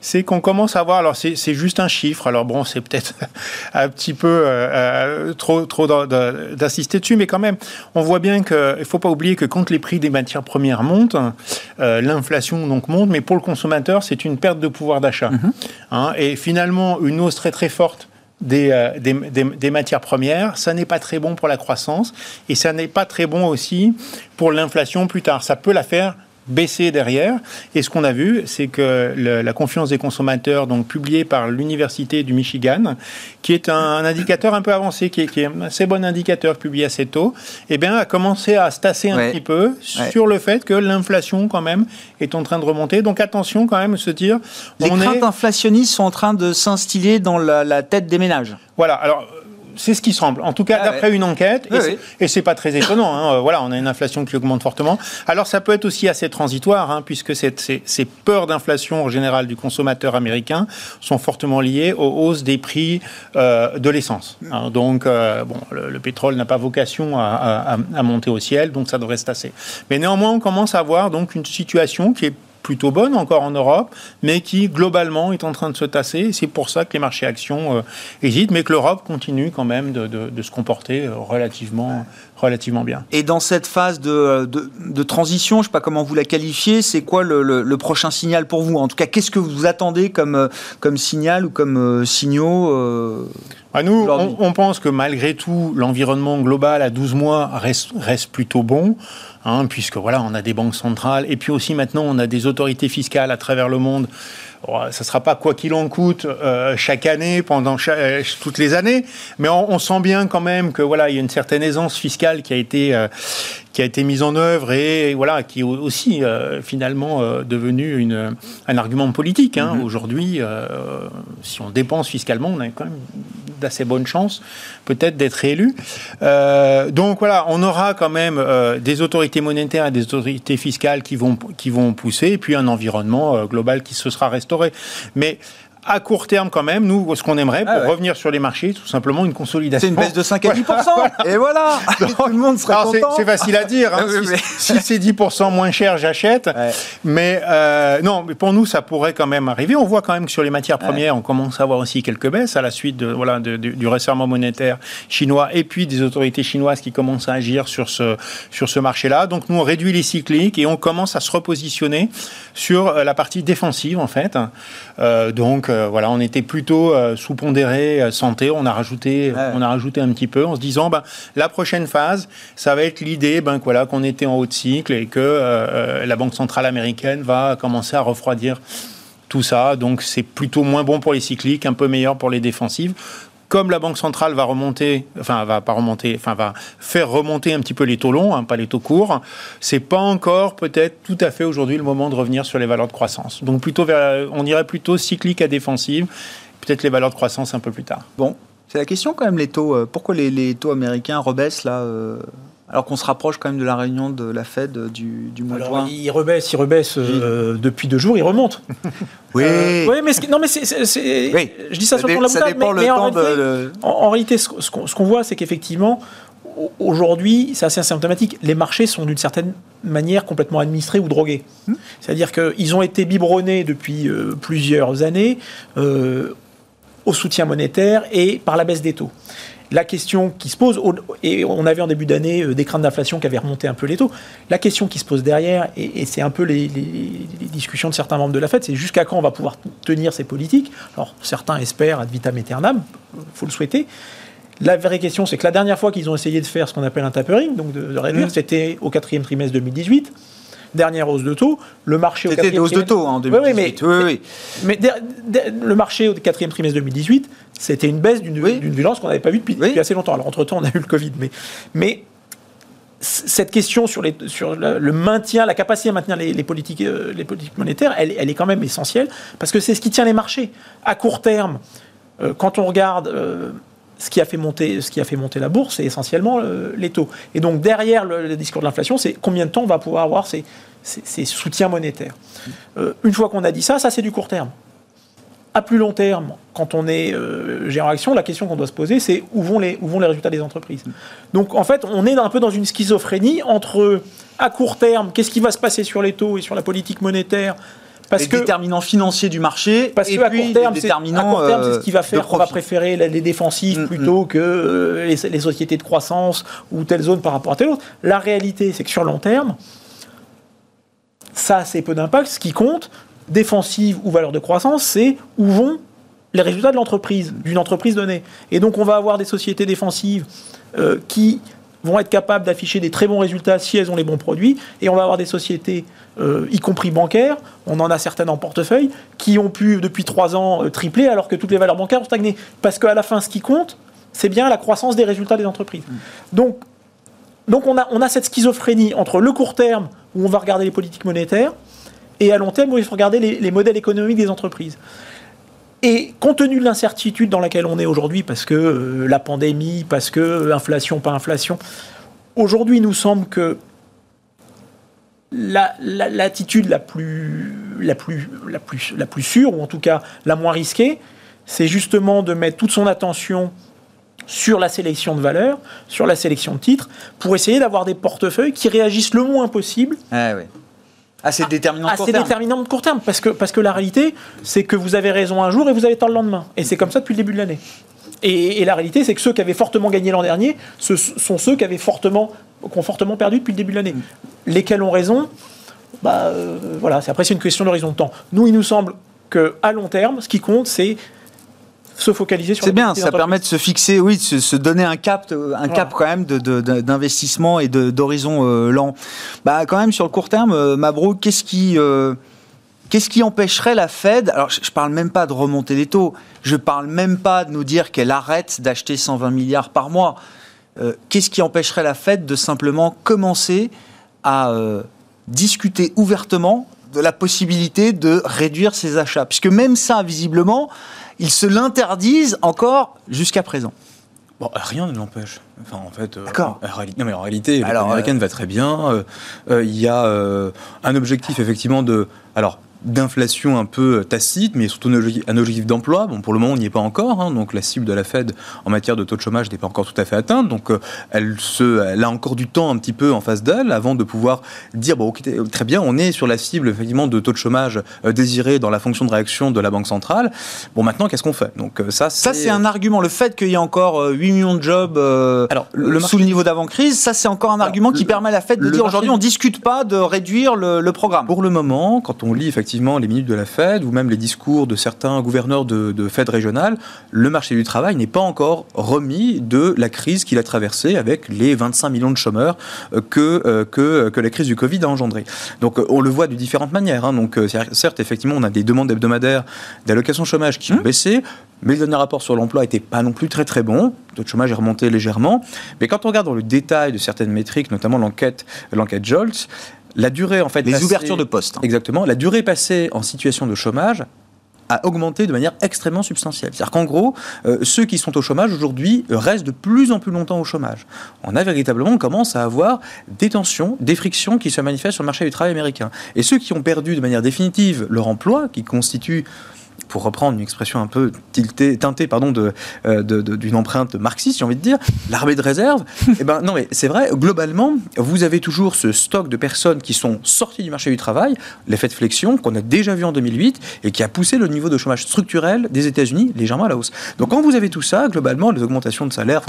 c'est qu'on commence à voir, alors c'est juste un chiffre, alors bon, c'est peut-être un petit peu euh, euh, trop, trop d'insister dessus, mais quand même, on voit bien qu'il ne faut pas oublier que quand les prix des matières premières montent, euh, l'inflation donc monte, mais pour le consommateur, c'est une perte de pouvoir d'achat. Mm -hmm. hein, et finalement, une hausse très très forte des, euh, des, matières premières, ça n'est pas très bon pour la croissance et ça n'est pas très bon aussi pour l'inflation plus tard. Ça peut la faire baisser derrière. Et ce qu'on a vu, c'est que le, la confiance des consommateurs, donc publiée par l'Université du Michigan, qui est un, un indicateur un peu avancé, qui est, qui est, un assez bon indicateur publié assez tôt, eh bien, a commencé à se tasser un ouais. petit peu ouais. sur le fait que l'inflation, quand même, est en train de remonter. Donc attention quand même, se dire... Les craintes est... inflationnistes sont en train de s'instiller dans la, la tête des ménages. Voilà. Alors, c'est ce qui semble. En tout cas, ah d'après ouais. une enquête, et, oui. et c'est pas très étonnant. Hein, voilà, on a une inflation qui augmente fortement. Alors, ça peut être aussi assez transitoire, hein, puisque ces, ces, peurs d'inflation en général du consommateur américain sont fortement liées aux hausses des prix euh, de l'essence. Hein, donc, euh, bon, le, le pétrole n'a pas vocation à, à, à, monter au ciel, donc ça devrait se tasser. Mais néanmoins, on commence à avoir donc une situation qui est plutôt bonne encore en Europe, mais qui globalement est en train de se tasser. C'est pour ça que les marchés actions euh, hésitent, mais que l'Europe continue quand même de, de se comporter relativement, relativement bien. Et dans cette phase de, de, transition, je ne sais pas comment vous la qualifiez, c'est quoi le, le, prochain signal pour vous? En tout cas, qu'est-ce que vous attendez comme, comme signal ou comme euh, signaux euh, bah, Nous, on, on, pense que malgré tout, l'environnement global à 12 mois reste, reste plutôt bon. Hein, puisque voilà, on a des banques centrales et puis aussi maintenant on a des autorités fiscales à travers le monde ça ne sera pas quoi qu'il en coûte euh, chaque année, pendant euh, toutes les années, mais on, sent bien quand même que voilà, il y a une certaine aisance fiscale qui a été euh, qui a été mise en œuvre et voilà qui est aussi finalement devenu une, un argument politique. Hein. Mm-hmm. Aujourd'hui, si on dépense fiscalement, on a quand même d'assez bonnes chances peut-être d'être élu. donc voilà, on aura quand même des autorités monétaires et des autorités fiscales qui vont qui vont pousser, et puis un environnement global qui se sera resté mais à court terme quand même, nous, ce qu'on aimerait pour ah revenir sur les marchés, tout simplement une consolidation. C'est une baisse de 5 à 10% Et voilà Tout le monde sera content. C'est facile à dire. Hein. si, c'est 10% moins cher, j'achète. Mais euh, non, mais pour nous, ça pourrait quand même arriver. On voit quand même que sur les matières premières, on commence à avoir aussi quelques baisses à la suite de, voilà, du resserrement monétaire chinois et puis des autorités chinoises qui commencent à agir sur ce, sur ce marché-là. Donc nous, on réduit les cycliques et on commence à se repositionner sur euh, la partie défensive, en fait. Euh, donc, euh, voilà, on était plutôt euh, sous-pondéré santé. On a rajouté, on a rajouté un petit peu en se disant, ben, la prochaine phase, ça va être l'idée, ben voilà, qu'on était en haut de cycle et que la Banque centrale américaine va commencer à refroidir tout ça. Donc c'est plutôt moins bon pour les cycliques, un peu meilleur pour les défensives comme la Banque centrale va remonter, enfin va pas remonter, enfin va faire remonter un petit peu les taux longs, hein, pas les taux courts, c'est pas encore peut-être tout à fait aujourd'hui le moment de revenir sur les valeurs de croissance. Donc plutôt vers, on irait plutôt cyclique à défensive, peut-être les valeurs de croissance un peu plus tard. Bon, c'est la question quand même les taux. Euh, pourquoi les, taux américains rebaissent là euh, alors qu'on se rapproche quand même de la réunion de la Fed du, du mois de juin. Il rebaisse, il rebaisse euh, depuis deux jours, il remonte. oui. Euh, oui, mais non, mais c'est, je dis ça, sur le la mais, en, temps réalité, de... en, réalité, ce, qu'on, voit, c'est qu'effectivement, aujourd'hui, c'est assez symptomatique, les marchés sont d'une certaine manière complètement administrés ou drogués. Hmm. C'est-à-dire qu'ils ont été biberonnés depuis euh, plusieurs années au soutien monétaire et par la baisse des taux la question qui se pose, et on avait en début d'année euh, des craintes d'inflation qui avaient remonté un peu les taux, la question qui se pose derrière, et, c'est un peu les, discussions de certains membres de la Fed, c'est jusqu'à quand on va pouvoir tenir ces politiques? Alors certains espèrent ad vitam aeternam, il faut le souhaiter. La vraie question, c'est que la dernière fois qu'ils ont essayé de faire ce qu'on appelle un tapering, donc de, réduire, mmh. c'était au quatrième trimestre 2018 dernière hausse de taux. Le marché au C'était des hausses de taux hein, en 2018. Oui, mais, mais le marché au quatrième trimestre 2018, c'était une baisse d'une violence qu'on n'avait pas vue depuis, assez longtemps. Alors, entre-temps, on a eu le Covid. Mais, mais cette question sur, les, sur le, maintien, la capacité à maintenir les, politiques, euh, les politiques monétaires, elle, elle, est quand même essentielle parce que c'est ce qui tient les marchés. À court terme, euh, quand on regarde euh, ce, qui a fait monter, ce qui a fait monter la bourse, c'est essentiellement les taux. Et donc derrière le, discours de l'inflation, c'est combien de temps on va pouvoir avoir ces, ces soutiens monétaires. une fois qu'on a dit ça, ça c'est du court terme à plus long terme, quand on est euh, gérant action, la question qu'on doit se poser, c'est où vont les, où vont les résultats des entreprises. Donc en fait, on est un peu dans une schizophrénie entre à court terme, qu'est-ce qui va se passer sur les taux et sur la politique monétaire parce les que, déterminants financiers du marché. Parce qu'à court terme, c'est ce qui va faire qu'on va préférer les défensifs mm, plutôt mm. que euh, les, les, sociétés de croissance ou telle zone par rapport à telle autre. La réalité, c'est que sur long terme, ça a assez peu d'impact. Ce qui compte, défensive ou valeur de croissance, c'est où vont les résultats de l'entreprise, d'une entreprise donnée. Et donc on va avoir des sociétés défensives euh, qui vont être capables d'afficher des très bons résultats si elles ont les bons produits, et on va avoir des sociétés, euh, y compris bancaires, on en a certaines en portefeuille, qui ont pu depuis trois ans euh, tripler alors que toutes les valeurs bancaires ont stagné. Parce qu'à la fin, ce qui compte, c'est bien la croissance des résultats des entreprises. Donc, donc on, a, on a cette schizophrénie entre le court terme, où on va regarder les politiques monétaires, et à long terme, il faut regarder les, modèles économiques des entreprises. Et compte tenu de l'incertitude dans laquelle on est aujourd'hui, parce que euh, la pandémie, parce que euh, inflation, pas inflation, aujourd'hui, il nous semble que l'attitude la, plus, la, plus, la, plus, la plus sûre, ou en tout cas la moins risquée, c'est justement de mettre toute son attention sur la sélection de valeurs, sur la sélection de titres, pour essayer d'avoir des portefeuilles qui réagissent le moins possible ah, oui Assez déterminant de court terme. déterminant de court terme. Parce que, parce que la réalité, c'est que vous avez raison un jour et vous avez tort le lendemain. Et c'est comme ça depuis le début de l'année. Et, et la réalité, c'est que ceux qui avaient fortement gagné l'an dernier, ce sont ceux qui avaient fortement, qui ont fortement perdu depuis le début de l'année. Lesquels ont raison? Bah, euh, voilà, c'est après c'est une question d'horizon de temps. Nous, il nous semble que à long terme, ce qui compte, c'est se focaliser sur. C'est bien, ça permet de se fixer, oui, de se, se donner un cap, euh, un cap quand même de- de- de- d'investissement et d'horizon euh, lent. Bah, quand même sur le court terme, euh, Mabrouk, qu'est-ce qui, euh, qu'est-ce qui empêcherait la Fed Alors, je, je parle même pas de remonter les taux. Je parle même pas de nous dire qu'elle arrête d'acheter 120 milliards par mois. Euh, qu'est-ce qui empêcherait la Fed de simplement commencer à euh, discuter ouvertement de la possibilité de réduire ses achats Puisque même ça, visiblement, ils se l'interdisent encore jusqu'à présent. Bon, rien ne l'empêche. Enfin, en fait, euh, en non, mais en réalité, Alors, américaine va très bien. Euh, euh, Il y a euh, un objectif effectivement de, alors d'inflation un peu tacite, mais surtout un objectif, d'emploi. Bon, pour le moment, on n'y est pas encore. hein, donc, la cible de la Fed en matière de taux de chômage n'est pas encore tout à fait atteinte. Donc, euh, elle, se, elle a encore du temps un petit peu en face d'elle avant de pouvoir dire bon, très bien, on est sur la cible effectivement de taux de chômage euh, désiré dans la fonction de réaction de la Banque centrale. Bon, maintenant, qu'est-ce qu'on fait? Donc, euh, ça, Ça, c'est un argument. Le fait qu'il y ait encore euh, 8 millions de jobs euh, Alors, le le sous le niveau d'avant-crise, ça, c'est encore un argument qui permet à la Fed de dire marché- aujourd'hui, on ne discute pas de réduire le, le programme. Pour le moment, quand on lit effectivement les minutes de la Fed ou même les discours de certains gouverneurs de, de Fed régionales, le marché du travail n'est pas encore remis de la crise qu'il a traversée avec les 25 millions de chômeurs euh, que, euh, que, que la crise du Covid a engendré. Donc euh, on le voit de différentes manières. hein. Donc euh, certes, effectivement, on a des demandes hebdomadaires d'allocations chômage qui ont baissé, mais le dernier rapport sur l'emploi n'était pas non plus très très bon. Le taux de chômage est remonté légèrement. Mais quand on regarde dans le détail de certaines métriques, notamment l'enquête l'enquête Jolts, la durée en fait Les passée- ouvertures de postes. hein. Exactement. La durée passée en situation de chômage a augmenté de manière extrêmement substantielle. C'est-à-dire qu'en gros, euh, ceux qui sont au chômage aujourd'hui restent de plus en plus longtemps au chômage. On a véritablement, on commence à avoir des tensions, des frictions qui se manifestent sur le marché du travail américain. Et ceux qui ont perdu de manière définitive leur emploi, qui constituent pour reprendre une expression un peu tiltée, teintée pardon, de, euh, de- de- d'une empreinte marxiste, j'ai envie de dire, l'armée de réserve, eh ben, non mais c'est vrai, globalement, vous avez toujours ce stock de personnes qui sont sorties du marché du travail, l'effet de flexion qu'on a déjà vu en 2008 et qui a poussé le niveau de chômage structurel des États-Unis légèrement à la hausse. Donc quand vous avez tout ça, globalement, les augmentations de salaire,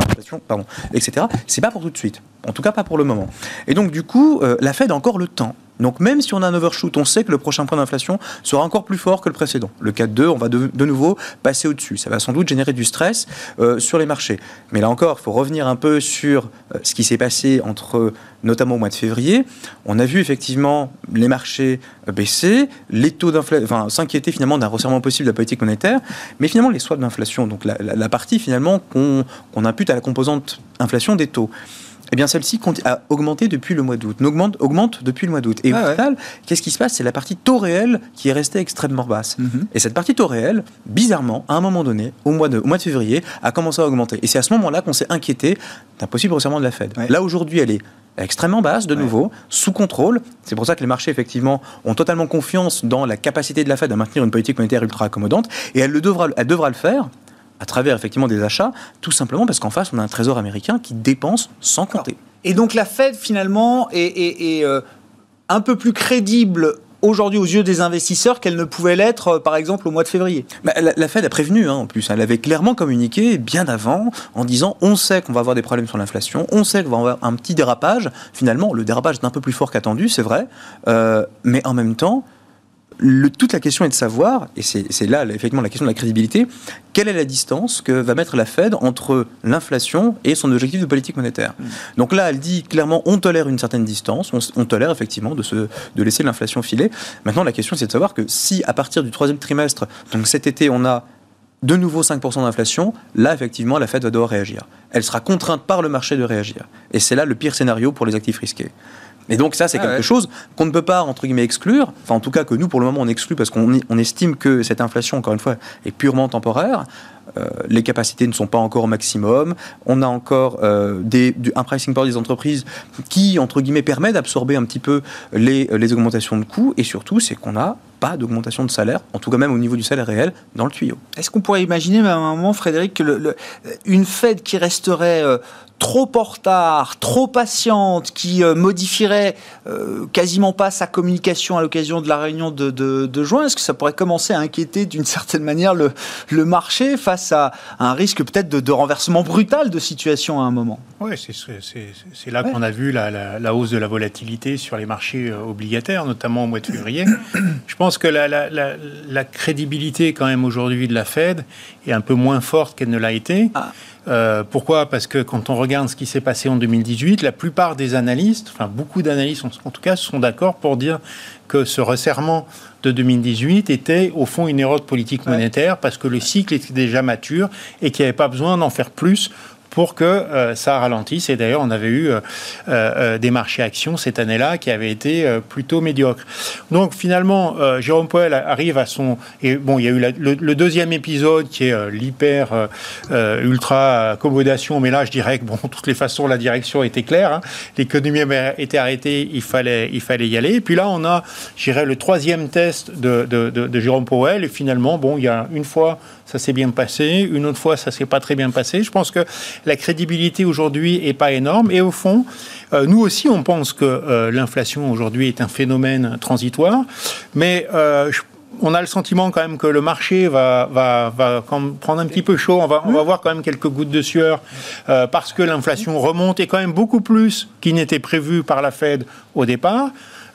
pardon, etc., c'est pas pour tout de suite. En tout cas, pas pour le moment. Et donc, du coup, euh, la Fed a encore le temps. Donc, même si on a un overshoot, on sait que le prochain point d'inflation sera encore plus fort que le précédent. Le 4-2, on va de, nouveau passer au-dessus. Ça va sans doute générer du stress euh, sur les marchés. Mais là encore, il faut revenir un peu sur euh, ce qui s'est passé entre, notamment au mois de février. On a vu effectivement les marchés baisser, les taux d'inflation, s'inquiéter finalement d'un resserrement possible de la politique monétaire, mais finalement les swaps d'inflation, donc la, partie finalement qu'on impute à la composante inflation des taux. Eh bien, celle-ci a augmenté depuis le mois d'août, augmente, augmente depuis le mois d'août. Et Ah au ouais. final, qu'est-ce qui se passe? C'est la partie taux réel qui est restée extrêmement basse. Mhm. Et cette partie taux réel, bizarrement, à un moment donné, au mois de, au mois de février, a commencé à augmenter. Et c'est à ce moment-là qu'on s'est inquiété d'un possible resserrement de la Fed. Ouais. Là, aujourd'hui, elle est extrêmement basse, de nouveau, sous contrôle. C'est pour ça que les marchés, effectivement, ont totalement confiance dans la capacité de la Fed à maintenir une politique monétaire ultra accommodante. Et elle, le devra, elle devra le faire à travers, effectivement, des achats, tout simplement parce qu'en face, on a un trésor américain qui dépense sans compter. Et donc la Fed finalement est, est- est, euh, un peu plus crédible aujourd'hui aux yeux des investisseurs qu'elle ne pouvait l'être euh, par exemple au mois de février. Bah, la, la Fed a prévenu, hein, en plus. Elle avait clairement communiqué bien avant en disant on sait qu'on va avoir des problèmes sur l'inflation, on sait qu'on va avoir un petit dérapage. Finalement, le dérapage est un peu plus fort qu'attendu, c'est vrai. Euh, mais en même temps, le- toute la question est de savoir, et c'est là effectivement la question de la crédibilité, quelle est la distance que va mettre la Fed entre l'inflation et son objectif de politique monétaire. Donc là, elle dit clairement on tolère une certaine distance, on, tolère effectivement de, se, de laisser l'inflation filer. Maintenant, la question c'est de savoir que si à partir du troisième trimestre, donc cet été, on a de nouveau 5% d'inflation, là, effectivement, la Fed va devoir réagir. Elle sera contrainte par le marché de réagir. Et c'est là le pire scénario pour les actifs risqués. Et donc ça, c'est Ah quelque ouais. chose qu'on ne peut pas, entre guillemets, exclure. Enfin, en tout cas, que nous, pour le moment, on exclut parce qu'on on estime que cette inflation, encore une fois, est purement temporaire. euh, les capacités ne sont pas encore au maximum. On a encore euh, des, un pricing power des entreprises qui, entre guillemets, permet d'absorber un petit peu les, les augmentations de coûts. Et surtout, c'est qu'on n'a pas d'augmentation de salaire, en tout cas même au niveau du salaire réel, dans le tuyau. Est-ce qu'on pourrait imaginer à un moment, Frédéric, que le, une Fed qui resterait euh, trop en retard, trop patiente, qui euh, modifierait euh, quasiment pas sa communication à l'occasion de la réunion de, de, juin, est-ce que ça pourrait commencer à inquiéter d'une certaine manière le, le, marché face à un risque peut-être de, de, renversement brutal de situation à un moment? Oui, c'est là qu'on a vu la, la, la, hausse de la volatilité sur les marchés euh, obligataires, notamment au mois de février. Je pense que la, la crédibilité quand même aujourd'hui de la Fed est un peu moins forte qu'elle ne l'a été. Ah. Euh, pourquoi? Parce que quand on regarde ce qui s'est passé en 2018, la plupart des analystes, enfin beaucoup d'analystes en tout cas, sont d'accord pour dire que ce resserrement de 2018 était au fond une erreur de politique monétaire parce que le cycle était déjà mature et qu'il n'y avait pas besoin d'en faire plus pour que euh, ça ralentisse. Et d'ailleurs, on avait eu euh, euh, des marchés actions cette année-là qui avaient été plutôt médiocres. Donc finalement, Jérôme Poel arrive à son... Et bon, il y a eu le, deuxième épisode qui est l'hyper ultra accommodation, mais là, je dirais que, bon, de toutes les façons, la direction était claire. Hein. L'économie était arrêtée, il fallait, il fallait y aller. Et puis là, on a, je dirais, le troisième test de, de Jérôme Powell. Et finalement, bon, il y a une fois ça s'est bien passé. Une autre fois, ça s'est pas très bien passé. Je pense que la crédibilité aujourd'hui est pas énorme. Et au fond, euh, nous aussi, on pense que euh, l'inflation aujourd'hui est un phénomène transitoire. Mais euh, on a le sentiment quand même que le marché va, va, va prendre un petit peu chaud. On va, on va voir quand même quelques gouttes de sueur parce que l'inflation remonte et quand même beaucoup plus qu'il n'était prévu par la Fed au départ.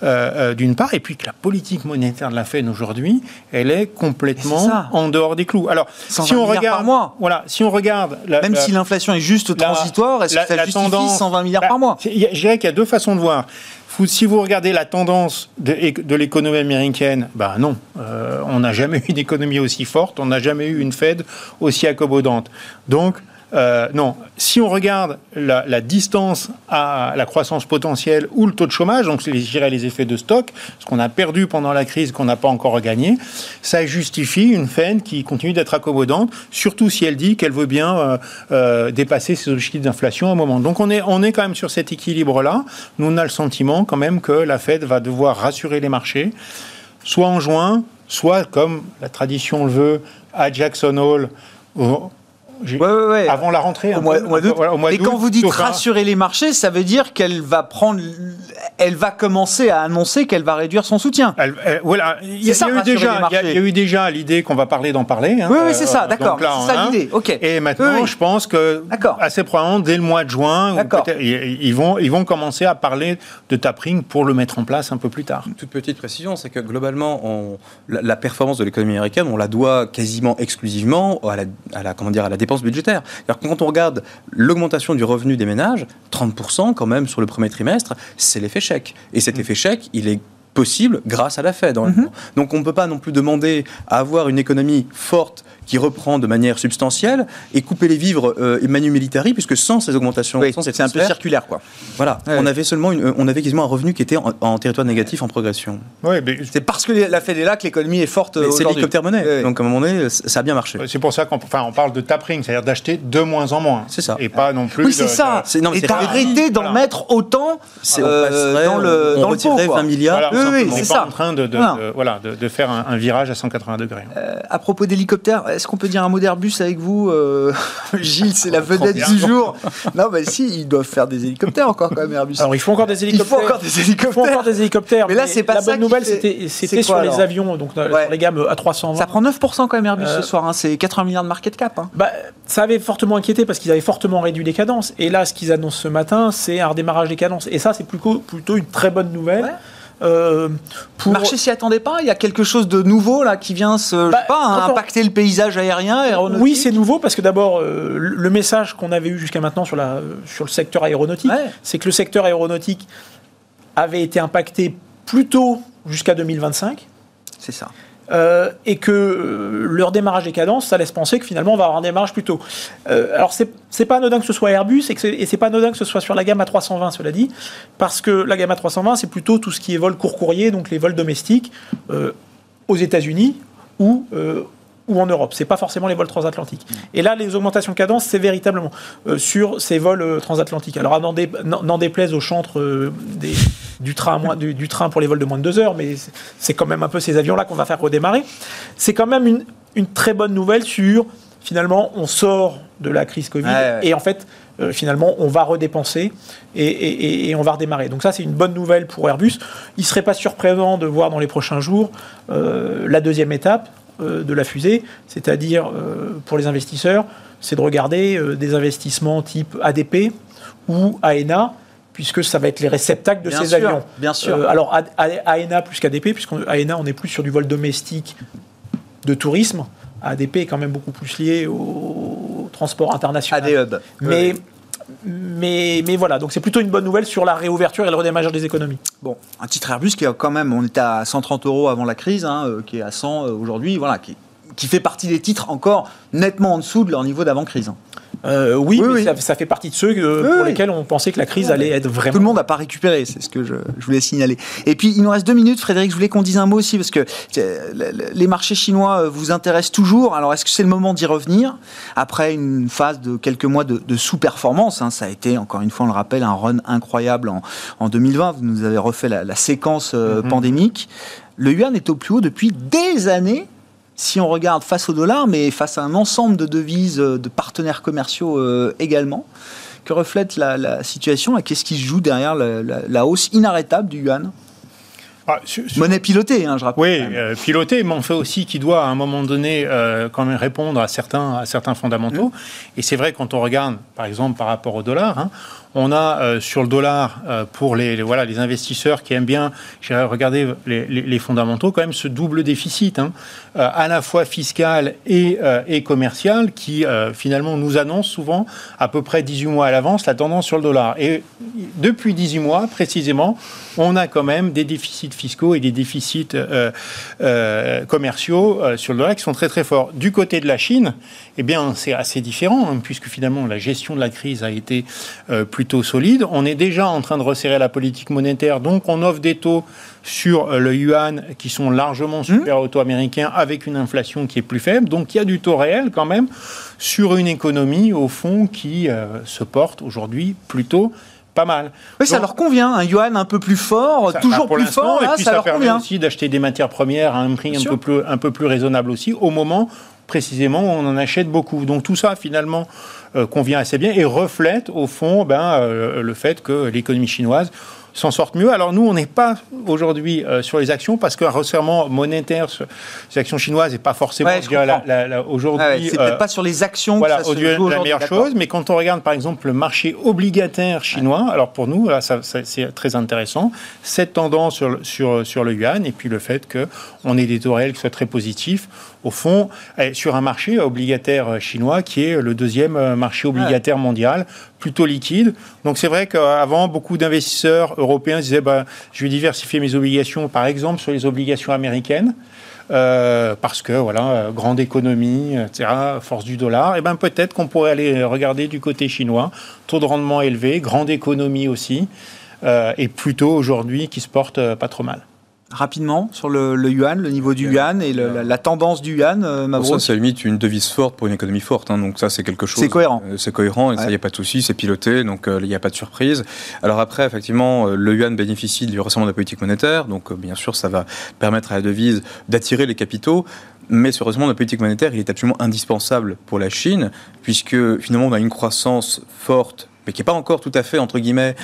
Euh, euh, d'une part, et puis que la politique monétaire de la Fed aujourd'hui, elle est complètement en dehors des clous. Alors, si on regarde, par mois. voilà, si on regarde, même si l'inflation est juste transitoire, est-ce que ça justifie tendance, 120 milliards par mois Je dirais qu'il y a deux façons de voir. Si vous regardez la tendance de, l'économie américaine, ben non, euh, on n'a jamais eu une économie aussi forte, on n'a jamais eu une Fed aussi accommodante. Donc, euh, non, si on regarde la, distance à la croissance potentielle ou le taux de chômage, donc les effets de stock, ce qu'on a perdu pendant la crise, qu'on n'a pas encore regagné, ça justifie une Fed qui continue d'être accommodante, surtout si elle dit qu'elle veut bien euh, euh, dépasser ses objectifs d'inflation à un moment. Donc on est, on est quand même sur cet équilibre-là. Nous, on a le sentiment quand même que la Fed va devoir rassurer les marchés, soit en juin, soit comme la tradition le veut, à Jackson Hole avant la rentrée. Au mois, d'août. Et quand vous dites rassurer les marchés, ça veut dire qu'elle va prendre, elle va commencer à annoncer qu'elle va réduire son soutien. voilà. Il y, a eu déjà, il y, a eu déjà l'idée qu'on va parler d'en parler. Hein. oui, oui, c'est ça, d'accord. C'est ça l'idée. Ok. Et maintenant, je pense que assez probablement dès le mois de juin, ils vont, ils vont commencer à parler de tapering pour le mettre en place un peu plus tard. toute petite précision, c'est que globalement, on, la, performance de l'économie américaine, on la doit quasiment exclusivement à la, à la comment dire, à la dépenses budgétaires. Alors, quand on regarde l'augmentation du revenu des ménages, 30% quand même sur le premier trimestre, c'est l'effet chèque. Et cet mmh. effet chèque, il est possible grâce à la Fed. Mmh. Donc on ne peut pas non plus demander à avoir une économie forte qui reprend de manière substantielle et couper les vivres euh, Manu Militari, puisque sans ces augmentations, c'est un peu circulaire, quoi. Voilà, on avait seulement une, on avait quasiment un revenu qui était en, territoire négatif en progression. mais... C'est parce que la Fed est là que l'économie est forte. C'est l'hélicoptère monnaie. Donc à un moment donné, ça a bien marché. C'est pour ça qu'on enfin, on parle de tapering, c'est-à-dire d'acheter de moins en moins. C'est ça. Et pas non plus. Oui, c'est ça. et d'arrêter d'en mettre autant euh, dans le, dans le pot, 20 milliards. Voilà, oui, c'est ça. en train de, voilà, de, faire un, virage à 180 degrés. Euh, à propos d'hélicoptère, est-ce qu'on peut dire un mot d'Airbus avec vous euh, Gilles, c'est la vedette du jour. Non, mais si, ils doivent faire des hélicoptères encore quand même, Airbus. Alors, ils font encore des hélicoptères. Ils font encore des hélicoptères. Ils font encore des hélicoptères. Mais là, c'est pas la ça. bonne nouvelle, c'était sur les avions, donc sur les gammes A320. Ça prend 9% quand même Airbus ce soir. Hein. C'est 80 milliards de market cap. Hein. Bah, ça avait fortement inquiété parce qu'ils avaient fortement réduit les cadences. Et là, ce qu'ils annoncent ce matin, c'est un redémarrage des cadences. Et ça, c'est plutôt, plutôt une très bonne nouvelle. Euh, pour... Le marché s'y attendait pas Il y a quelque chose de nouveau là qui vient se, bah, pas, hein, impacter le paysage aérien, aéronautique Oui, c'est nouveau parce que d'abord, euh, le message qu'on avait eu jusqu'à maintenant sur, la, sur le secteur aéronautique, c'est que le secteur aéronautique avait été impacté plus tôt jusqu'à 2025. C'est ça. Euh, et que euh, leur démarrage des cadences, ça laisse penser que finalement on va avoir un démarrage plus tôt. Euh, alors c'est pas anodin que ce soit Airbus et c'est pas anodin que ce soit sur la gamme A320, cela dit, parce que la gamme A320 c'est plutôt tout ce qui est vol court courrier, donc les vols domestiques aux États-Unis ou ou en Europe. C'est pas forcément les vols transatlantiques. Et là, les augmentations de cadence, c'est véritablement sur ces vols transatlantiques. Alors, n'en déplaise au chantre euh, du, train du, train pour les vols de moins de deux heures, mais c'est quand même un peu ces avions-là qu'on va faire redémarrer. C'est quand même une, une, très bonne nouvelle sur, finalement, on sort de la crise Covid et en fait, finalement, on va redépenser et, et, on va redémarrer. Donc ça, c'est une bonne nouvelle pour Airbus. Il ne serait pas surprenant de voir dans les prochains jours la deuxième étape, euh, de la fusée, c'est-à-dire euh, pour les investisseurs, c'est de regarder euh, des investissements type ADP ou AENA, puisque ça va être les réceptacles de ces avions. Bien sûr. alors AENA plus qu'ADP, puisqu'AENA on est plus sur du vol domestique de tourisme. ADP est quand même beaucoup plus lié au transport international. ADHub. Mais mais, mais voilà, donc c'est plutôt une bonne nouvelle sur la réouverture et le redémarrage des économies. Bon, un titre Airbus qui a quand même, on était à 130 euros avant la crise, hein, euh, qui est à 100 euh, aujourd'hui, voilà, qui, qui fait partie des titres encore nettement en dessous de leur niveau d'avant-crise. Euh, oui, mais Ça, fait partie de ceux euh, pour lesquels on pensait que la crise allait être vraiment. Tout le monde n'a pas récupéré, c'est ce que je, voulais signaler. Et puis, il nous reste deux minutes, Frédéric. Je voulais qu'on dise un mot aussi, parce que les marchés chinois euh, vous intéressent toujours. Alors, est-ce que c'est le moment d'y revenir Après une phase de quelques mois de, sous-performance, hein, ça a été, encore une fois, on le rappelle, un run incroyable en, 2020. Vous nous avez refait la, séquence mm-hmm. pandémique. Le yuan est au plus haut depuis des années si on regarde face au dollar, mais face à un ensemble de devises, euh, de partenaires commerciaux euh, également, que reflète la, situation et qu'est-ce qui se joue derrière la, hausse inarrêtable du yuan ah, Monnaie pilotée, hein, je rappelle. Oui, euh, pilotée, mais on fait aussi qui doit à un moment donné quand même répondre à certains, à certains fondamentaux. Mmh. Et c'est vrai quand on regarde, par exemple, par rapport au dollar, hein, on a euh, sur le dollar, euh, pour les, voilà, les investisseurs qui aiment bien regarder les, les, fondamentaux, quand même ce double déficit, hein, euh, à la fois fiscal et, commercial, qui finalement nous annonce souvent à peu près 18 mois à l'avance la tendance sur le dollar. Et depuis 18 mois, précisément, on a quand même des déficits fiscaux et des déficits commerciaux sur le dollar qui sont très très forts. Du côté de la Chine, eh bien, c'est assez différent, hein, puisque finalement la gestion de la crise a été solide. On est déjà en train de resserrer la politique monétaire, donc on offre des taux sur euh, le yuan qui sont largement mmh. supérieurs aux taux américains avec une inflation qui est plus faible. Donc il y a du taux réel quand même sur une économie au fond qui euh, se porte aujourd'hui plutôt pas mal. Oui, ça leur convient, un yuan un peu plus fort, toujours plus fort, et puis ça, permet aussi d'acheter des matières premières à un prix un peu, plus, un peu plus raisonnable aussi, au moment précisément où on en achète beaucoup. Donc tout ça, finalement, euh, convient assez bien et reflète au fond ben, euh, le fait que l'économie chinoise s'en sortent mieux. Alors nous, on n'est pas aujourd'hui euh, sur les actions parce qu'un resserrement monétaire sur les actions chinoises n'est pas forcément aujourd'hui. Ouais, c'est peut-être pas sur les actions voilà, que ça se la meilleure chose, mais quand on regarde par exemple le marché obligataire chinois, alors pour nous, ça, c'est très intéressant, cette tendance sur, sur, sur le yuan et puis le fait qu'on ait des taux réels qui soient très positifs, au fond, eh, sur un marché obligataire chinois qui est le deuxième euh, marché obligataire mondial, plutôt liquide. Donc c'est vrai qu'avant, beaucoup d'investisseurs européens disaient bah, je vais diversifier mes obligations, par exemple, sur les obligations américaines. Euh, parce que voilà, grande économie, etc., force du dollar, et eh ben peut-être qu'on pourrait aller regarder du côté chinois, taux de rendement élevé, grande économie aussi, euh, et plutôt aujourd'hui qui se porte pas trop mal rapidement sur le, yuan, le niveau du yuan et la, tendance du yuan, euh, Ça, c'est limite une devise forte pour une économie forte. Hein, donc ça, c'est quelque chose. C'est cohérent. Euh, c'est cohérent et ça, il n'y a pas de souci, c'est piloté, donc euh, il n'y a pas de surprise. Alors après, effectivement, le yuan bénéficie du récemment de la politique monétaire, donc bien sûr, ça va permettre à la devise d'attirer les capitaux. Mais sérieusement, la politique monétaire, il est absolument indispensable pour la Chine, puisque finalement, on a une croissance forte mais qui n'est pas encore tout à fait, entre guillemets,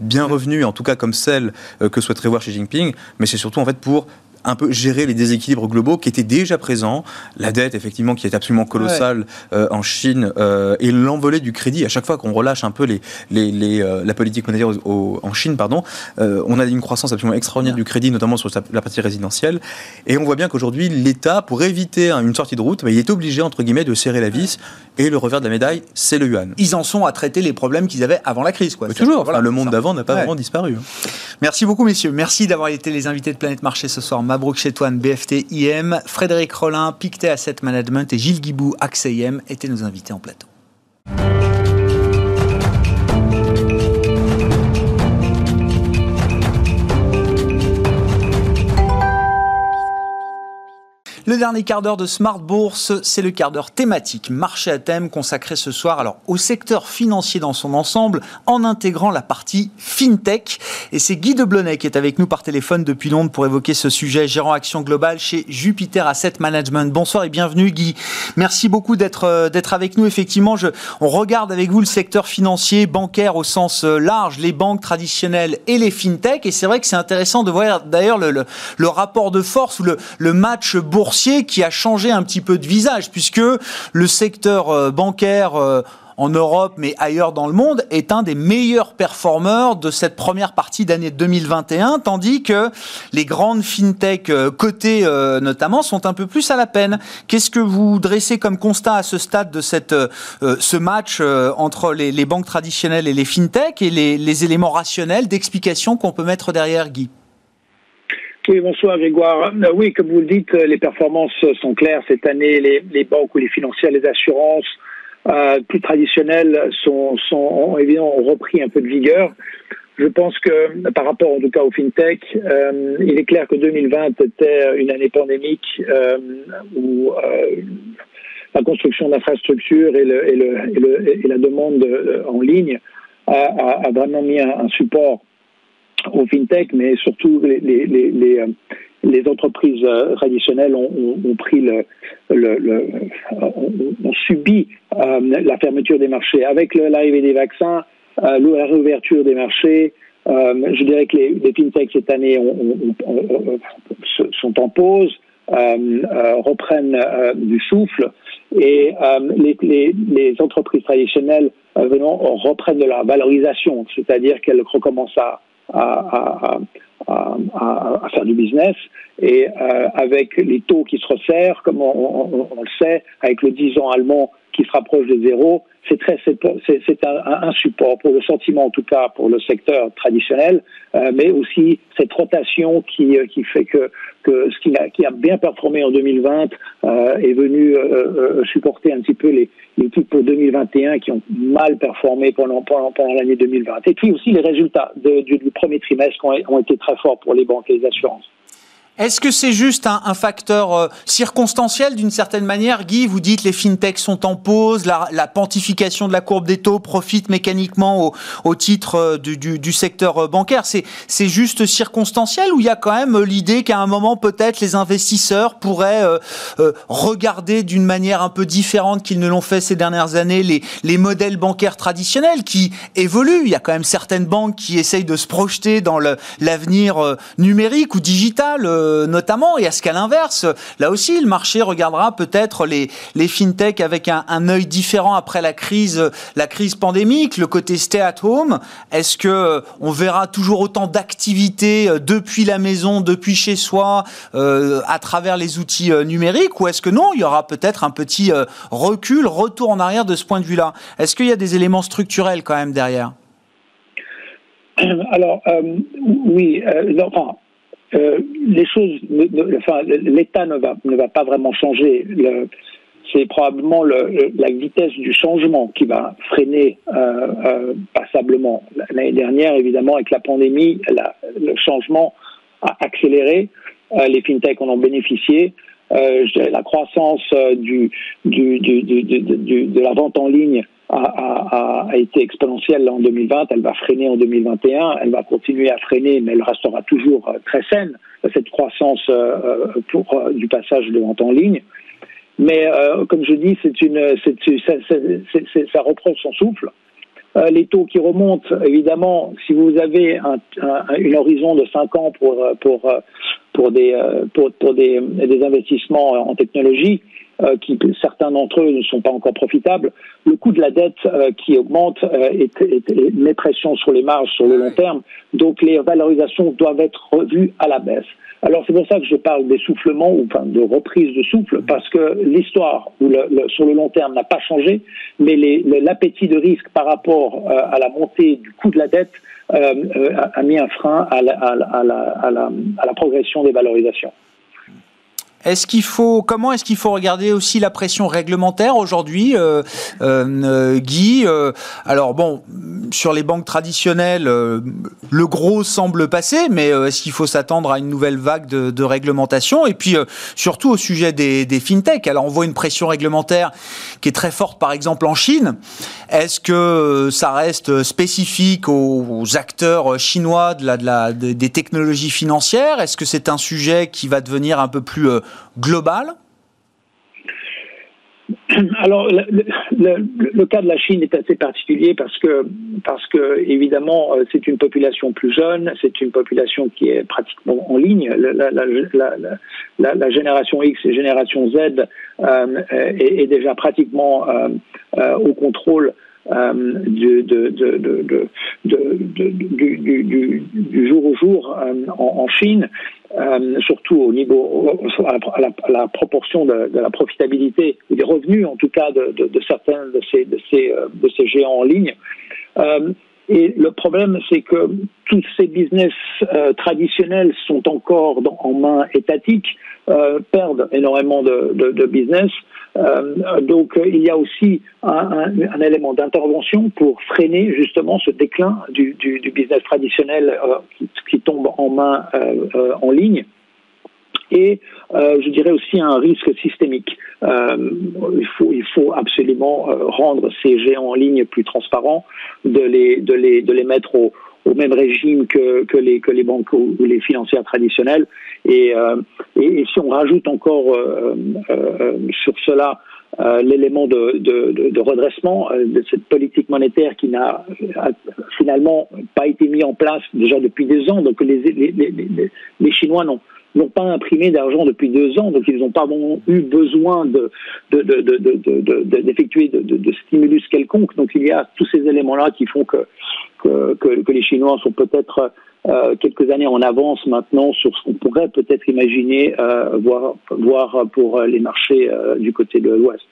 bien revenue, en tout cas comme celle euh, que souhaiterait voir Xi Jinping, mais c'est surtout en fait pour un peu gérer les déséquilibres globaux qui étaient déjà présents, la dette effectivement qui est absolument colossale euh, en Chine euh, et l'envolée du crédit. À chaque fois qu'on relâche un peu les, les, euh, la politique monétaire en Chine, pardon, on a une croissance absolument extraordinaire du crédit, notamment sur la partie résidentielle. Et on voit bien qu'aujourd'hui, l'État, pour éviter une sortie de route, bah, il est obligé entre guillemets de serrer la vis. Et le revers de la médaille, c'est le yuan. Ils en sont à traiter les problèmes qu'ils avaient avant la crise, quoi. toujours. le monde d'avant n'a pas vraiment disparu. Hein. Merci beaucoup, messieurs. Merci d'avoir été les invités de Planète Marché ce soir. Mabrouk Chetouane, BFT IM, Frédéric Rollin, Pictet Asset Management et Gilles Guibou, IM étaient nos invités en plateau. Le dernier quart d'heure de Smart Bourse, c'est le quart d'heure thématique, marché à thème consacré ce soir alors au secteur financier dans son ensemble en intégrant la partie FinTech. Et c'est Guy Deblonnet qui est avec nous par téléphone depuis Londres pour évoquer ce sujet, gérant action globale chez Jupiter Asset Management. Bonsoir et bienvenue Guy. Merci beaucoup d'être euh, d'être avec nous. Effectivement, je, on regarde avec vous le secteur financier, bancaire au sens euh, large, les banques traditionnelles et les FinTech. Et c'est vrai que c'est intéressant de voir d'ailleurs le, rapport de force ou le, le match qui a changé un petit peu de visage, puisque le secteur euh, bancaire euh, en Europe, mais ailleurs dans le monde, est un des meilleurs performeurs de cette première partie d'année 2021, tandis que les grandes fintech euh, cotées notamment sont un peu plus à la peine. Qu'est-ce que vous dressez comme constat à ce stade de cette, ce match entre les, banques traditionnelles et les fintech et les éléments rationnels d'explication qu'on peut mettre derrière, Guy? Oui, bonsoir Grégoire. Euh, oui, comme vous le dites, euh, les performances sont claires cette année. Les, banques ou les financières, les assurances euh, plus traditionnelles sont, sont ont, évidemment repris un peu de vigueur. Je pense que par rapport en tout cas au fintech, il est clair que 2020 était une année pandémique où la construction d'infrastructures et, le, et, le, et, la demande en ligne a, a vraiment mis un support au fintech, mais surtout les, les, les, les euh, entreprises euh, traditionnelles ont, ont, pris le, le, le ont, subi euh, la fermeture des marchés. Avec l'arrivée des vaccins, euh, la réouverture des marchés, euh, je dirais que les, les fintechs cette année sont en pause, reprennent du souffle et les, les, les, entreprises traditionnelles reprennent de la valorisation, c'est-à-dire qu'elles recommencent à à, à, à, à, faire du business. Et euh, avec les taux qui se resserrent, comme on, on, on, le sait, avec le 10 ans allemand qui se rapproche de zéro, c'est très c'est un, support pour le sentiment en tout cas pour le secteur traditionnel, euh, mais aussi cette rotation qui, euh, qui fait que, que ce qui a, bien performé en 2020 euh, est venu euh, supporter un petit peu les, types pour 2021 qui ont mal performé pendant, pendant, pendant l'année 2020. Et puis aussi les résultats du, premier trimestre ont, ont été très forts pour les banques et les assurances. Est-ce que c'est juste un, facteur euh, circonstanciel d'une certaine manière Guy, vous dites les fintechs sont en pause, la, la pontification de la courbe des taux profite mécaniquement au, au titre euh, du, du, du, secteur euh, bancaire. C'est juste circonstanciel ou il y a quand même l'idée qu'à un moment peut-être les investisseurs pourraient euh, euh, regarder d'une manière un peu différente qu'ils ne l'ont fait ces dernières années les, les modèles bancaires traditionnels qui évoluent? Il y a quand même certaines banques qui essayent de se projeter dans l'avenir numérique ou digital euh, notamment, et est-ce qu'à l'inverse, là aussi, le marché regardera peut-être les, les fintech avec un, œil différent après la crise, la crise pandémique, le côté stay at home. Est-ce que euh, on verra toujours autant d'activités euh, depuis la maison, depuis chez soi, à travers les outils numériques, ou est-ce que non, il y aura peut-être un petit recul, retour en arrière de ce point de vue-là? Est-ce qu'il y a des éléments structurels quand même derrière? Alors, oui, euh, euh, les choses, l'État ne va, pas vraiment changer. c'est probablement le, la vitesse du changement qui va freiner euh, euh, passablement. L'année dernière, évidemment, avec la pandémie, le changement a accéléré. Euh, les fintechs en ont bénéficié. La croissance du, du, du, du, de la vente en ligne a, a, a, été exponentielle en 2020, elle va freiner en 2021, elle va continuer à freiner, mais elle restera toujours euh, très saine, cette croissance euh, euh, pour, du passage de vente en ligne. Mais euh, comme je dis, c'est une, c'est, ça reprend son souffle. Euh, les taux qui remontent, évidemment, si vous avez un, un, une horizon de 5 ans pour, pour, pour, des, pour, des, des investissements en technologie, euh, qui certains d'entre eux ne sont pas encore profitables. Le coût de la dette euh, qui augmente euh, est, est, est, met pression sur les marges sur le long terme. Donc les valorisations doivent être revues à la baisse. Alors c'est pour ça que je parle d'essoufflement ou enfin de reprise de souffle parce que l'histoire sur le long terme n'a pas changé, mais l'appétit de risque par rapport euh, à la montée du coût de la dette euh, a, a, mis un frein à la, à, la, à, la, à la progression des valorisations. Comment est-ce qu'il faut regarder aussi la pression réglementaire aujourd'hui, euh, euh, Guy Alors bon, sur les banques traditionnelles, le gros semble passer, mais est-ce qu'il faut s'attendre à une nouvelle vague de, réglementation? Et puis surtout au sujet des, des fintechs. Alors on voit une pression réglementaire qui est très forte, par exemple en Chine. Est-ce que ça reste spécifique aux, acteurs chinois des technologies financières? Est-ce que c'est un sujet qui va devenir un peu plus euh, global alors, le, cas de la Chine est assez particulier parce que, parce que évidemment, euh, c'est une population plus jeune, c'est une population qui est pratiquement en ligne. La, génération X et génération Z euh, est, déjà pratiquement au contrôle du, du, jour au jour en, Chine. Euh, surtout au niveau, à la, proportion de, la profitabilité ou des revenus, en tout cas, de, certains de ces, de ces, euh, de ces géants en ligne. Euh, et le problème, c'est que tous ces business traditionnels sont encore en main étatique, perdent énormément de, de business. Euh, donc euh, il y a aussi un, élément d'intervention pour freiner justement ce déclin du, business traditionnel euh, qui, tombe en main en ligne. Et je dirais aussi un risque systémique. il, faut, absolument rendre ces géants en ligne plus transparents, de les mettre au, au même régime que, que, les, que les banques ou les financières traditionnelles. Et, euh, et, si on rajoute encore euh, euh, sur cela l'élément de, de, de, redressement de cette politique monétaire qui n'a finalement pas été mis en place déjà depuis des ans, donc les, les, les, les Chinois n'ont n'ont pas imprimé d'argent depuis deux ans, donc ils n'ont pas eu besoin d'effectuer de, de, de, stimulus quelconque. Donc il y a tous ces éléments-là qui font que, que, que, les Chinois sont peut-être euh, quelques années en avance maintenant sur ce qu'on pourrait peut-être imaginer euh, voir, voir pour les marchés euh, du côté de l'Ouest.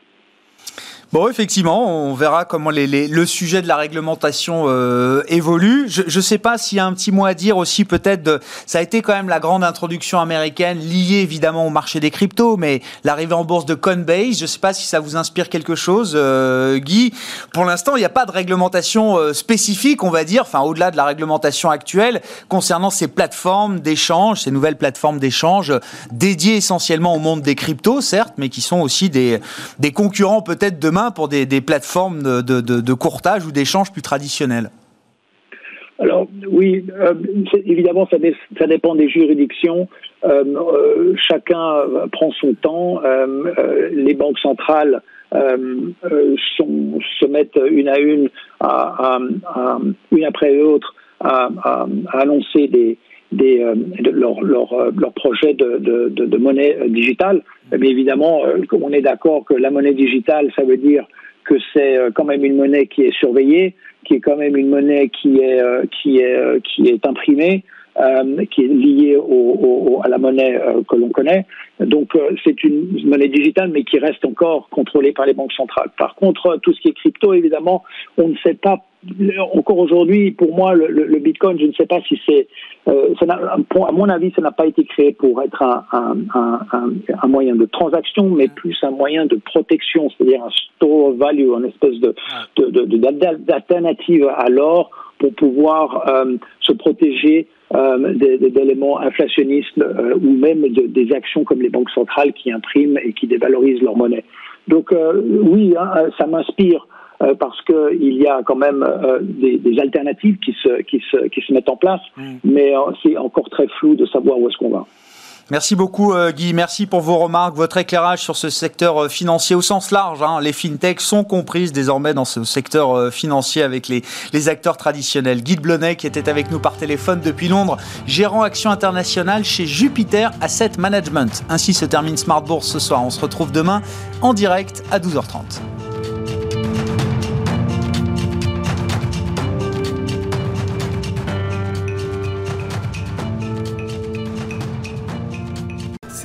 Bon, effectivement, on verra comment le sujet de la réglementation euh, évolue. Je ne sais pas s'il y a un petit mot à dire aussi peut-être. Ça a été quand même la grande introduction américaine liée évidemment au marché des cryptos, mais l'arrivée en bourse de Coinbase, je ne sais pas si ça vous inspire quelque chose, euh, Guy. Pour l'instant, il n'y a pas de réglementation euh, spécifique, on va dire, enfin au-delà de la réglementation actuelle, concernant ces plateformes d'échange, ces nouvelles plateformes d'échange dédiées essentiellement au monde des cryptos, certes, mais qui sont aussi des, des concurrents peut-être de pour des, plateformes de, courtage ou d'échange plus traditionnelles alors oui, euh, évidemment, ça, dépend des juridictions. Euh, euh, chacun prend son temps. les banques centrales se mettent une à une, une après l'autre, à, annoncer des, des, leur, leur, leur, projet de, de monnaie digitale. Mais évidemment, euh, on est d'accord que la monnaie digitale, ça veut dire que c'est euh, quand même une monnaie qui est surveillée, qui est quand même une monnaie qui est euh, qui est qui est imprimée, qui est liée au, à la monnaie que l'on connaît. Donc c'est une monnaie digitale, mais qui reste encore contrôlée par les banques centrales. Par contre, tout ce qui est crypto, évidemment, on ne sait pas encore aujourd'hui, pour moi, le, Bitcoin, je ne sais pas si c'est, euh, à mon avis, ça n'a pas été créé pour être un, moyen de transaction, mais plus un moyen de protection, c'est-à-dire un store of value, une espèce de, d'alternative à l'or pour pouvoir euh, se protéger euh, d'éléments inflationnistes ou même des actions comme les banques centrales qui impriment et qui dévalorisent leur monnaie. Donc oui, hein, ça m'inspire euh, parce qu'il y a quand même euh, des, des, alternatives qui se, qui, se, qui se mettent en place, mm. mais euh, c'est encore très flou de savoir où est-ce qu'on va. Merci beaucoup Guy, merci pour vos remarques, votre éclairage sur ce secteur financier au sens large. Hein. Les fintechs sont comprises désormais dans ce secteur financier avec les, les acteurs traditionnels. Guy Blonnet qui était avec nous par téléphone depuis Londres, gérant action internationale chez Jupiter Asset Management. Ainsi se termine Smart Bourse ce soir. On se retrouve demain en direct à 12h30.